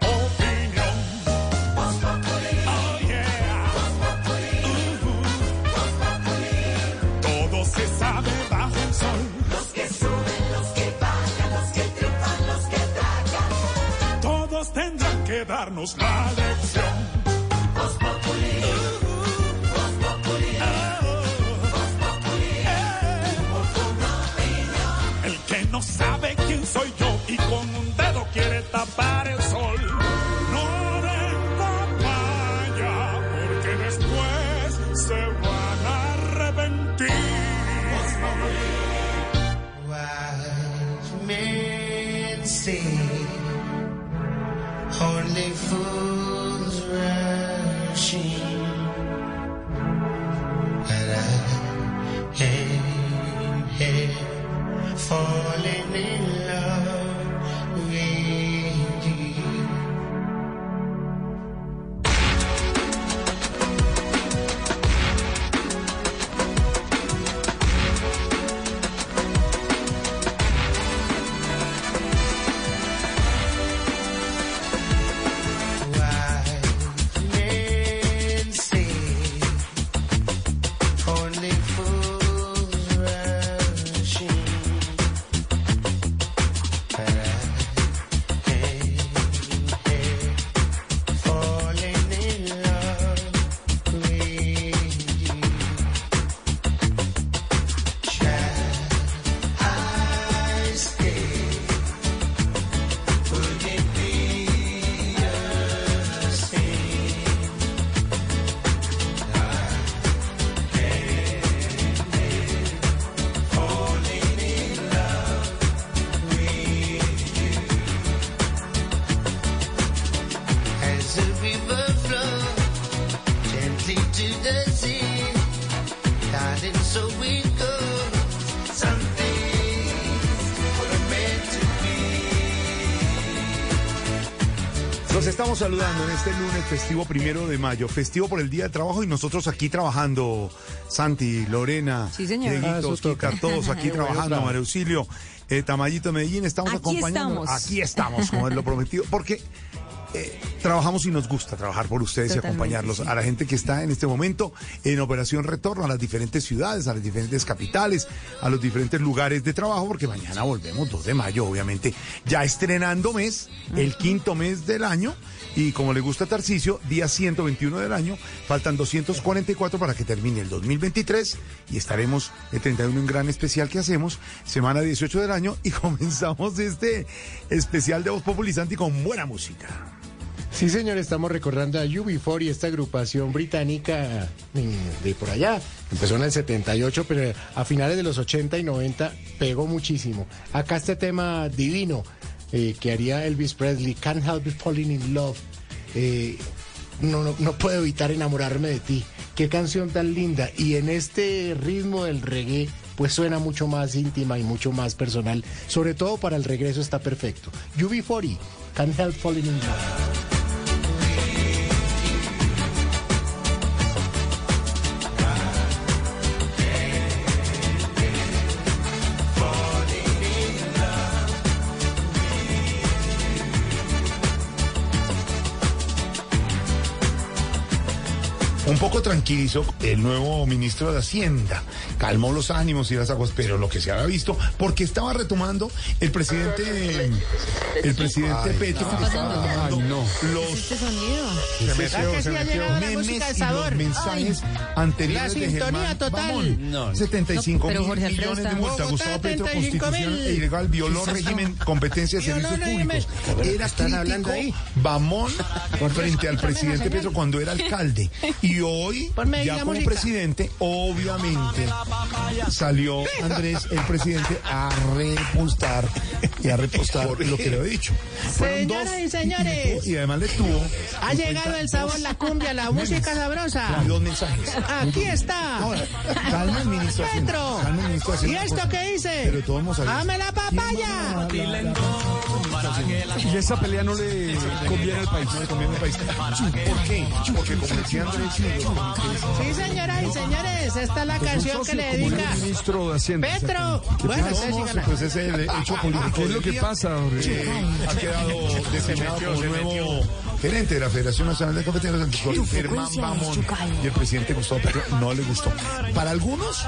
darnos la lección. food. Saludando en este lunes festivo primero de mayo, festivo por el Día de Trabajo y nosotros aquí trabajando, Santi, Lorena, Sí. Dieguito, Ah, toca. todos aquí trabajando. María Auxilio, eh, Tamayito de Medellín, estamos Aquí acompañando. estamos. Aquí estamos, como es lo prometido, porque eh, trabajamos y nos gusta trabajar por ustedes y acompañarlos. sí. A la gente que está en este momento en operación retorno a las diferentes ciudades, a las diferentes capitales, a los diferentes lugares de trabajo, porque mañana volvemos 2 de mayo, obviamente, ya estrenando mes, el quinto mes del año. Y como le gusta a Tarcicio, día 121 del año, faltan 244 para que termine el 2023 y estaremos el 31 en gran especial que hacemos, semana 18 del año y comenzamos este especial de Voz Populizante con buena música. Sí, señor, estamos recordando a UB40, esta agrupación británica mm, de por allá. Empezó en el 78, pero a finales de los 80 y 90 pegó muchísimo. Acá este tema divino eh, que haría Elvis Presley, Can't Help Falling in Love. Eh, no, no, no puedo evitar enamorarme de ti. Qué canción tan linda. Y en este ritmo del reggae, pues suena mucho más íntima y mucho más personal. Sobre todo para el regreso está perfecto. UB40, Can't Help Falling in Love. Poco tranquilizó el nuevo ministro de Hacienda, calmó los ánimos y las aguas, pero lo que se había visto, porque estaba retomando el presidente, el presidente Petro, estaba retomando los Este sonido. Se metió, ¿Verdad que se metió. memes y los mensajes Ay. anteriores La de Germán total. Bamón. No. 75 No, pero mil millones de multa. Gustavo Petro, 35 constitución mil. e ilegal, violó régimen, competencia de servicios públicos. Era Están hablando crítico ahí. Bamón frente al presidente. Petro cuando era alcalde. Y hoy, Ponme ya como música. presidente, obviamente, salió Andrés, el presidente, a repostar y a repostar lo que le he dicho. Dos Señoras y señores. y además le tuvo Ha llegado el sabor, la cumbia, la música sabrosa. y dos mensajes. Aquí está. Ahora, calma el ministro. Petro. calma el ministro ¿Y esto por- qué dice? Pero todos. ¡Dame la papaya! Y esa pelea no le conviene al país. No le conviene al país. ¿Por qué? Porque como decía Andrés, Sí, señoras y señores, esta es la canción que le dedica. ministro de Hacienda. Petro. Bueno, sigan. Pues ese es el hecho político. ¿Qué es lo que pasa, Jorge? Sí, ha quedado designado como nuevo gerente de la Federación Nacional de Anticorrupción, Germán Bamón. Y el presidente Gustavo Petro no le gustó. Para algunos,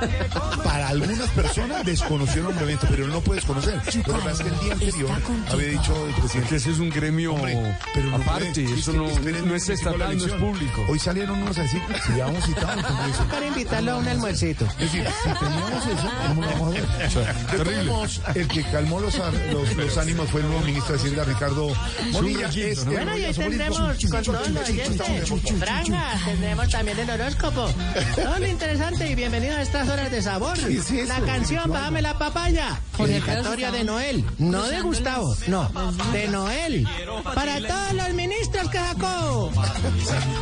para algunas personas desconocieron el evento, pero él no puede desconocer. Lo que pasa es que el día anterior había dicho el presidente. Que ese es un gremio Hombre, pero no aparte, puede. eso no, no es estatal, no es público. Hoy salieron unos a decir, si ya hemos citado. Para invitarlo a un almuercito. Es decir, si teníamos eso, ¿cómo lo vamos a ver? El que calmó los, ar- los, los ánimos fue el nuevo ministro de Hacienda, Ricardo ¿no? Bueno, y Bolívar, tendremos con todos los oyentes franja, tendremos también el horóscopo. Todo lo interesante y bienvenido a estas horas de sabor. La canción Bájame la papaya, dedicatoria de Noel, no de Gustavo, no, de Noel, para todos los ministros que sacó.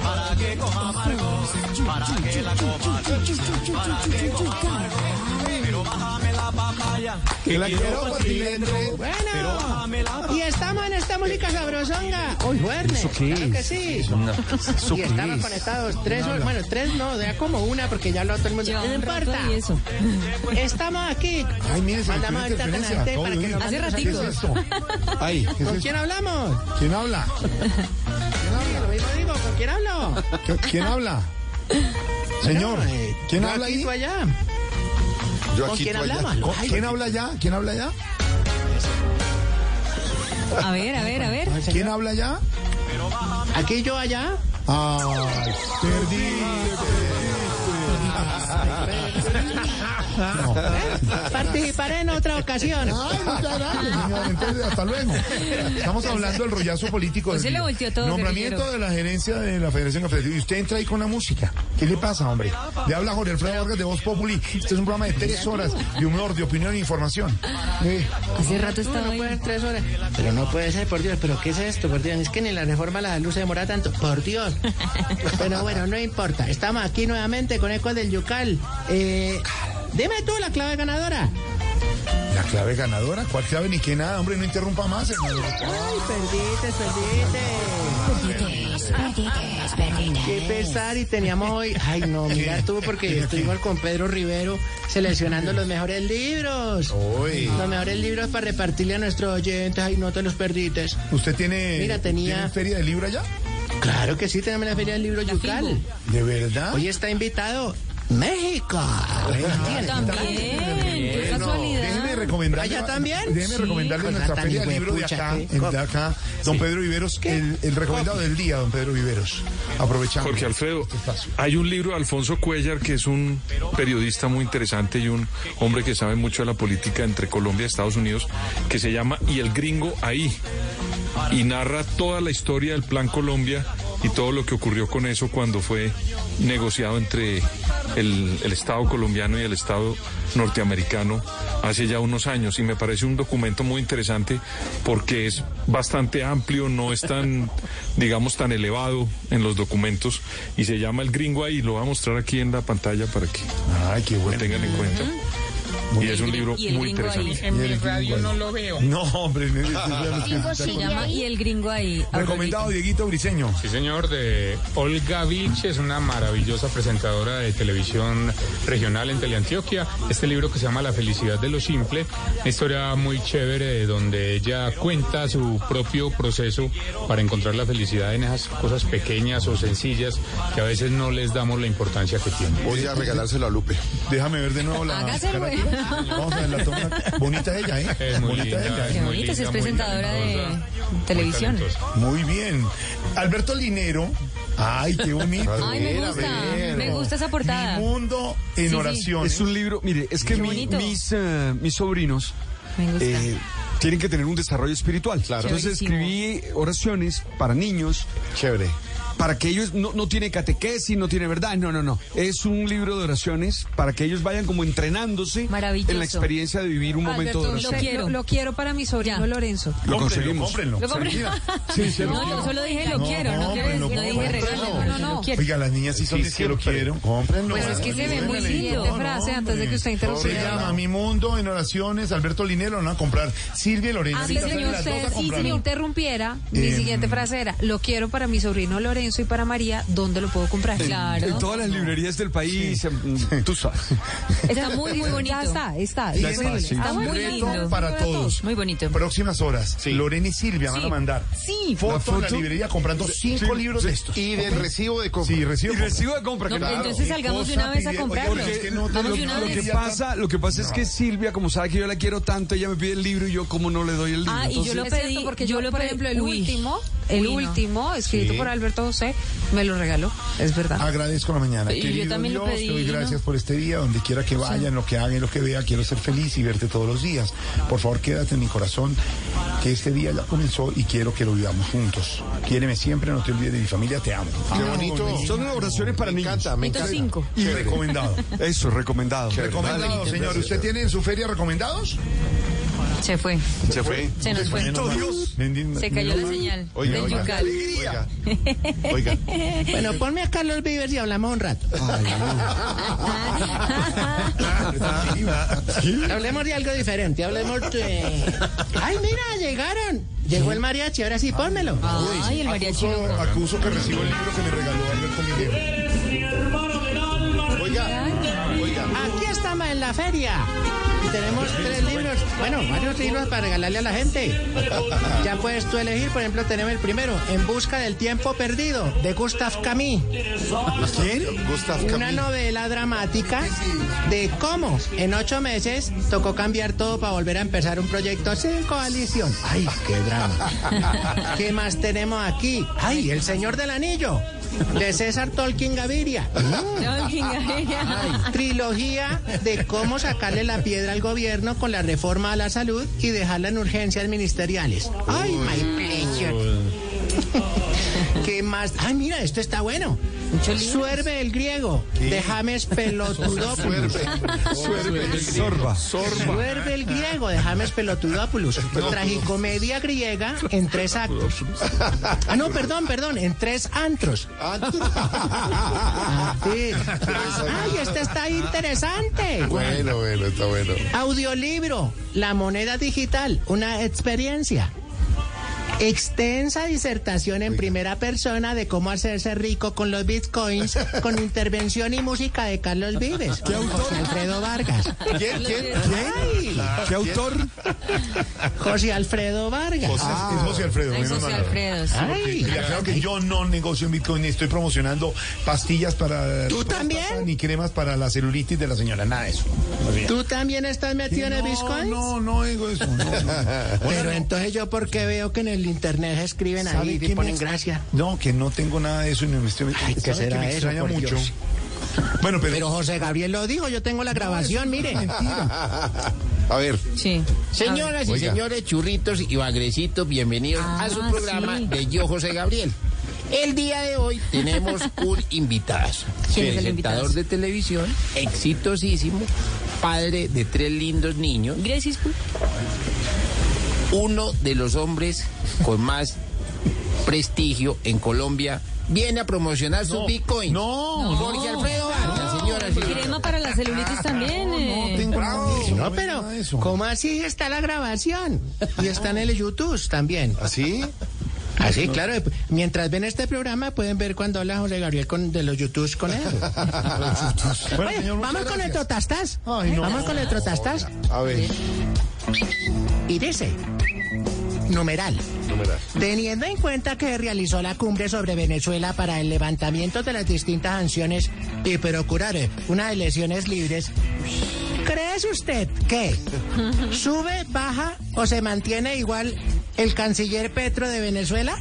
Para que coja amargos, para que la coja, para que coja Que la quiero Bueno, y estamos en esta música sabrosonga. Hoy viernes, ¿Eso qué claro que sí. ¿Eso Y estamos es? conectados tres horas, bueno, tres no, ya como una porque ya lo todo el mundo. No importa. y eso. Estamos aquí. Ay, mire, Mandamos ahorita para que Hace manden ¿Qué es saludos. esto? Ay, ¿qué es ¿Con esto? quién hablamos? ¿Quién habla? Sí, lo mismo digo, ¿con quién hablo? ¿Qui- ¿Quién habla? Señor, eh, ¿quién habla ahí? allá. Yo ¿Con aquí, quién ¿Quién habla allá? ¿Quién habla allá? A ver, a ver, a ver. ¿Quién habla allá? Aquí yo allá. Ay, perdí. No. Participaré en otra ocasión. Ay, muchas gracias, señor. Entonces, hasta luego. Estamos hablando del rollazo político. Pues del se le día. volteó todo, Nombramiento guerrillero. de la gerencia de la Federación Cafetería. Y usted entra ahí con la música. ¿Qué le pasa, hombre? Le habla Jorge Alfredo Vargas de Voz Populi. Este es un programa de tres horas de humor, de opinión e información. Eh, Hace rato No, estaba no ahí. puede ser tres horas. Pero no puede ser, por Dios. ¿Pero qué es esto, por Dios? Es que ni la reforma a la luz se demora tanto. Por Dios. Pero bueno, no importa. Estamos aquí nuevamente con Eco del Yucal. Eh, dime tú la clave ganadora. la clave ganadora. ¿Cuál clave ni qué nada? Hombre, no interrumpa más, hermano. Ay, perdiste, perdiste. Qué pesar y teníamos hoy. Ay, no, mira tú, porque estuvimos con Pedro Rivero seleccionando los mejores libros. Uy. Los mejores libros para repartirle a nuestros oyentes. Ay, no te los perdites. ¿Usted tiene, Mira, tenía- ¿tiene feria de libro allá? Claro que sí, tenemos la Feria del Libro Yucal. ¿De verdad? Hoy está invitado México. También, qué Bueno, casualidad. Déjeme recomendarle. ¿Allá también? Déjeme recomendarle cosa nuestra feria de libro de acá, de acá, don Pedro Viveros, el, el recomendado del día, don Pedro Viveros. Aprovechando. Jorge Alfredo, este espacio. hay un libro de Alfonso Cuellar que es un periodista muy interesante y un hombre que sabe mucho de la política entre Colombia y Estados Unidos, que se llama Y el gringo ahí. Y narra toda la historia del Plan Colombia y todo lo que ocurrió con eso cuando fue negociado entre el, el Estado colombiano y el Estado norteamericano hace ya unos años. Y me parece un documento muy interesante porque es bastante amplio, no es tan, digamos, tan elevado en los documentos y se llama El Gringo ahí. Lo voy a mostrar aquí en la pantalla para que Ay, qué lo bueno. tengan en cuenta. Y es un libro Y el muy gringo ahí. interesante. En mi radio no lo veo. No, hombre. no, no, Se llama Y el gringo ahí. Recomendado Dieguito Briseño. Sí, señor, de Olga Vilch, es una maravillosa presentadora de televisión regional en Teleantioquia. Este libro que se llama La felicidad de lo simple, una historia muy chévere de donde ella cuenta su propio proceso para encontrar la felicidad en esas cosas pequeñas o sencillas que a veces no les damos la importancia que tienen. Voy a regalárselo a Lupe. Déjame ver de nuevo la. Hágase, güey. carátula. Vamos a ver la toma. Bonita ella, ¿eh? Es muy Bonita linda, ella. es Qué si es presentadora de televisión. Muy bien. Alberto Linero. Ay, qué bonito. Ay, me gusta, me gusta esa portada. Mi mundo en Sí, sí. oración. Es un libro, mire, es que mi- mis, eh, mis sobrinos Me gusta. eh, tienen que tener un desarrollo espiritual. Entonces Chéverísimo. escribí oraciones para niños. Chévere. Para que ellos no, no tiene catequesis, no tiene verdad, no, no, no. Es un libro de oraciones para que ellos vayan como entrenándose en la experiencia de vivir un momento de oración. lo quiero. Lo quiero para mi sobrino Lorenzo. Lo conseguimos. cómprenlo. ¿Lo. Sí, sí, No, yo solo dije lo No, quiero, no, quiero, no dije cómprenlo. regalo, no, no. Oiga, las niñas sí son Sí, de que lo quiero. Cómprenlo. Pues es que se ve muy lindo. No, frase antes de que usted Se interrumpiera. llama Mi Mundo en Oraciones. Alberto Linero van a comprar. Silvia y Lorena. Antes de que usted sí, me interrumpiera, mi Em, siguiente frase era, lo quiero para mi sobrino Lorenzo y para María, ¿dónde lo puedo comprar? Claro. En todas las librerías del país, em, tú sabes. Está muy, muy bonito. Ya está, está. Está, muy lindo. para todos. Muy bonito. Próximas horas. Lorena y Silvia van a mandar Sí. fotos en la librería comprando cinco sí, libros de estos. Y del recibo de compra. Sí, recibo, Y recibo de compra, No, claro. entonces salgamos de una vez a comprarlo. Oye, es que no te Vamos lo- que pasa, lo que pasa es que Silvia, como sabe que yo la quiero tanto, ella me pide el libro y yo como no le doy el libro. Ah, y yo lo pedí, porque yo yo, lo por ejemplo, el Uy. último, el Uy, no. último, escrito Sí. por Alberto José, me lo regaló, es verdad. Agradezco la mañana. Y yo Querido también lo Dios, pedí, te doy ¿no? gracias por este día, donde quiera que vaya, en lo que haga, en lo que vea, quiero ser feliz y verte todos los días. Por favor, quédate en mi corazón, que este día ya comenzó y quiero que lo vivamos juntos. Quiéreme siempre, no te olvides de mi familia, te amo. Qué bonito. Son oraciones para niños. me Punto cinco. Y recomendado. Eso, recomendado. Recomendado, señor. ¿Usted tiene en su feria recomendados? Se fue. Se fue. Se nos fue. Dios. Se cayó la señal Oiga, del oiga. yucal. Oiga, oiga. Bueno, ponme a Carlos Vives y hablamos un rato. Hablemos de algo diferente, hablemos de... ¡Ay, mira, llegaron! Llegó el mariachi, ahora sí, pónmelo. Ay, el mariachi. Acuso, acuso que recibo el libro que me regaló Linero. Oiga, oiga. Aquí estamos en la feria. Tenemos tres libros, bueno, varios libros para regalarle a la gente. Ya puedes tú elegir, por ejemplo, tenemos el primero, En busca del tiempo perdido, de Gustav Camus. ¿Quién? Gustav Una novela dramática de cómo en ocho meses tocó cambiar todo para volver a empezar un proyecto sin coalición. ¡Ay, qué drama! ¿Qué más tenemos aquí? ¡Ay, El Señor del Anillo! De César Tolkien Gaviria. Tolkien Gaviria. Trilogía de cómo sacarle la piedra al gobierno con la reforma a la salud y dejarla en urgencias ministeriales. Ay, my pleasure. ¿Qué más? Ay, mira, esto está bueno. Suerve el griego de James Pelotudopoulos. Sorba. Suerve el griego de James Pelotudopoulos. Tragicomedia griega en tres actos. Ah, no, perdón, perdón, en tres antros. A ver. Ay, este está interesante. Bueno, bueno, está bueno. Audiolibro, La moneda digital, una experiencia. Extensa disertación en primera persona de cómo hacerse rico con los bitcoins con intervención y música de Carlos Vives. ¿Qué José Alfredo Vargas. ¿Quién? ¿Quién? Ay. ¿Qué autor? José Alfredo Vargas. José, es José Alfredo. Menos José. Alfredo, sí. Ay. Y aclaro que yo no negocio en Bitcoin, estoy promocionando pastillas para... ¿Tú también? Ni cremas para la celulitis de la señora, nada de eso. ¿Tú también estás metido en el No, bitcoin? No, no digo eso. no, no. Pero entonces yo porque veo que en el internet escriben ¿Sabe ahí y ponen gracia. No, que no tengo nada de eso y no me estoy Ay, ¿qué ¿sabe será que me eso, extraña por mucho. Dios? Bueno, pero, Pero José Gabriel lo dijo, yo tengo la grabación, mire. A ver, Sí. Señoras y Oiga. señores, churritos y bagrecitos, bienvenidos a su Ah, programa sí. de Yo José Gabriel. El día de hoy tenemos un invitado, ¿Quién es el presentador invitado? de televisión, exitosísimo, padre de tres lindos niños, Gracias. Uno de los hombres con más prestigio en Colombia, viene a promocionar su No, Bitcoin. no, Jorge Alfredo Vargas, señoras y señores. Crema para la celulitis también. eh. tengo No, pero. ¿cómo así está la grabación? Y está en el YouTube también. ¿así? Así, claro. Mientras ven este programa pueden ver cuando habla José Gabriel con, de los YouTubes con él. Bueno, Oye, señor, muchas vamos con el trotastas. Ay, no. Vamos con el trotastas. A ver, Y dice, numeral. numeral. Teniendo en cuenta que realizó la cumbre sobre Venezuela para el levantamiento de las distintas sanciones y procurar eh, unas elecciones libres, ¿cree usted que sube, baja o se mantiene igual el canciller Petro de Venezuela?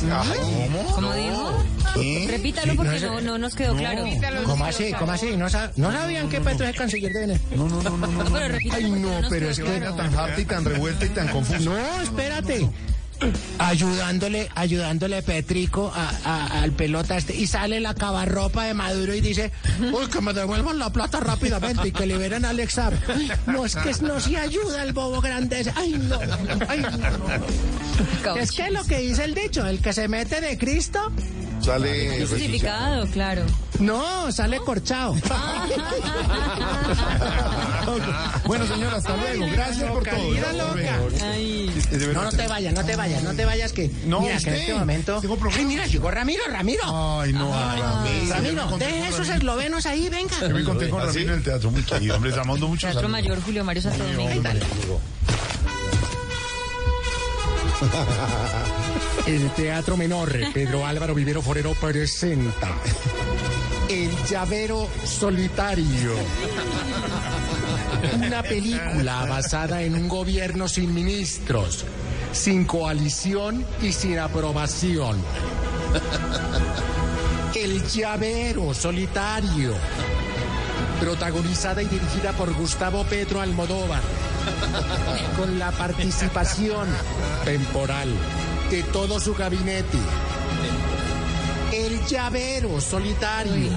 ¿Cómo? ¿Cómo dijo? ¿Qué? Repítalo porque no, no nos quedó claro. ¿Cómo así? ¿Cómo así? ¿No, sab- no sabían que Petro es el canciller de Venezuela? No, no, no, no, Ay, no, pero es que. Era tan harta y tan revuelta y tan confusa. No, espérate. Ayudándole, ayudándole Petrico a- a- al pelota este y sale la cabarropa de Maduro y dice, uy, que me devuelvan la plata rápidamente y que liberen a Alex Saab". No, es que no se ayuda el bobo grande ese. Ay, no, ay, no, no. Es que lo que dice el dicho, el que se mete de Cristo, Sale. Justificado, claro. no, sale corchado. Bueno, señora, hasta luego. Gracias por todo. No, no te vayas, no te vayas, no te vayas que No, mira que usted. en este momento. Tengo. Ay, mira, llegó Ramiro, Ramiro. Ay, no, Ah, Ramiro. Ramiro, deje esos Ramiro. eslovenos ahí, venga. Yo me encontré con Ramiro en el teatro, muy querido. Hombre, estamos dando muchos Teatro saludos. Mayor Julio Mario Santo Domingo. El Teatro Menor, Pedro Álvaro Vivero Forero presenta El Llavero Solitario. Una película basada en un gobierno sin ministros, sin coalición y sin aprobación. El Llavero Solitario. Protagonizada y dirigida por Gustavo Pedro Almodóvar con la participación temporal de todo su gabinete. El llavero solitario.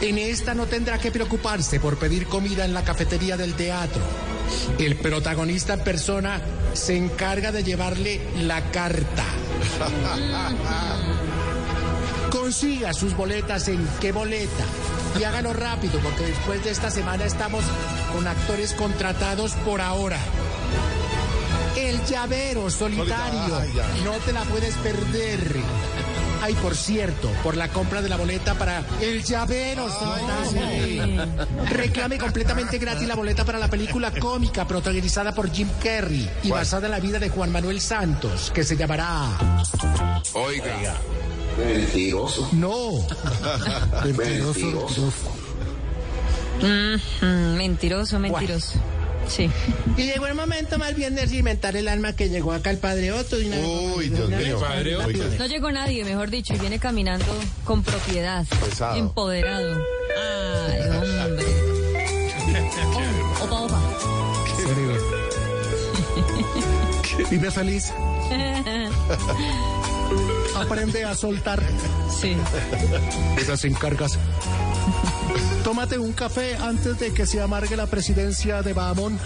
En esta no tendrá que preocuparse por pedir comida en la cafetería del teatro. El protagonista en persona se encarga de llevarle la carta. Consiga sus boletas en qué boleta y hágalo rápido porque después de esta semana estamos con actores contratados por ahora. El llavero solitario. No te la puedes perder. Ay, por cierto, por la compra de la boleta para el llavero solitario. Reclame completamente gratis la boleta para la película cómica protagonizada por Jim Carrey y basada en la vida de Juan Manuel Santos, que se llamará Oiga. Mentiroso. No. Mentiroso, Mentiroso. mentiroso. Mm, mm, mentiroso, mentiroso. Sí. Y llegó el momento más bien de cimentar el alma que llegó acá el padre Otto. y una vez- Uy, Dios mío. Padre Otto. No llegó nadie, mejor dicho, y viene caminando con propiedad. Pesado. Empoderado. Ay, hombre. Oh, opa, opa. Vive feliz. Aprende a soltar. Sí. Esas sin cargas. Tómate un café antes de que se amargue la presidencia de Bahamón.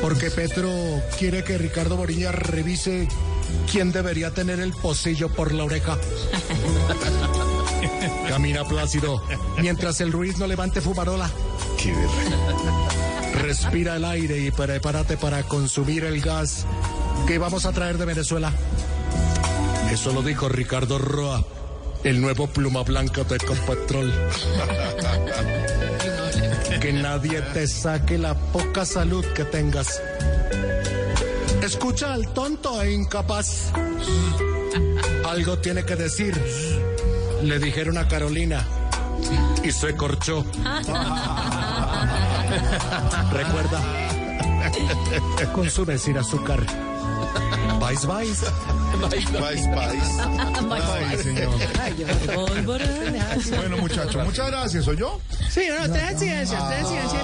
Porque Petro quiere que Ricardo Boriña revise quién debería tener el pocillo por la oreja. Camina plácido mientras el Ruiz no levante fumarola. Respira el aire y prepárate para consumir el gas que vamos a traer de Venezuela. Eso lo dijo Ricardo Roa, el nuevo pluma blanca de Ecopetrol. que nadie te saque la poca salud que tengas. Escucha al tonto e incapaz. Algo tiene que decir. Le dijeron a Carolina y se corchó. Recuerda, consume sin azúcar. Vais, vais. Vais, vais. Ay, señor. Bueno, muchachos, muchas gracias. ¿Soy yo? Sí, no, usted es ciencia, usted es ciencia.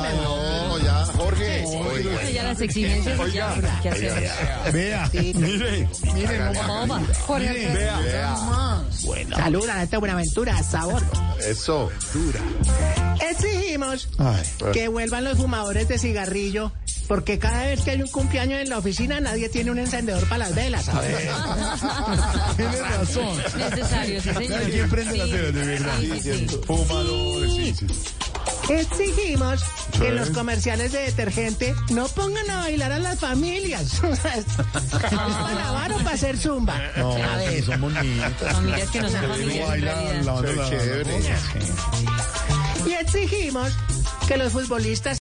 Ya, Jorge. Oiga. Ya las exigencias pero ¿qué hacer? Vea, mire, mire. Mire, vea. Salud a esta Buenaventura, sabor. Eso. Exigimos Ay, que vuelvan los fumadores de cigarrillo, porque cada vez que hay un cumpleaños en la oficina nadie tiene un encendedor para las velas. ¿sabes? tiene razón. Necesario, sí, señor. ¿Quién prende las Sí. velas de verdad? Sí, sí, sí. Fumadores, sí, sí. Exigimos que los comerciales de detergente no pongan a bailar a las familias. ¿Para lavar o para hacer zumba? No, A ver. que son bonitas. Familias que no son familias en baila realidad. lavando la-. Y exigimos que los futbolistas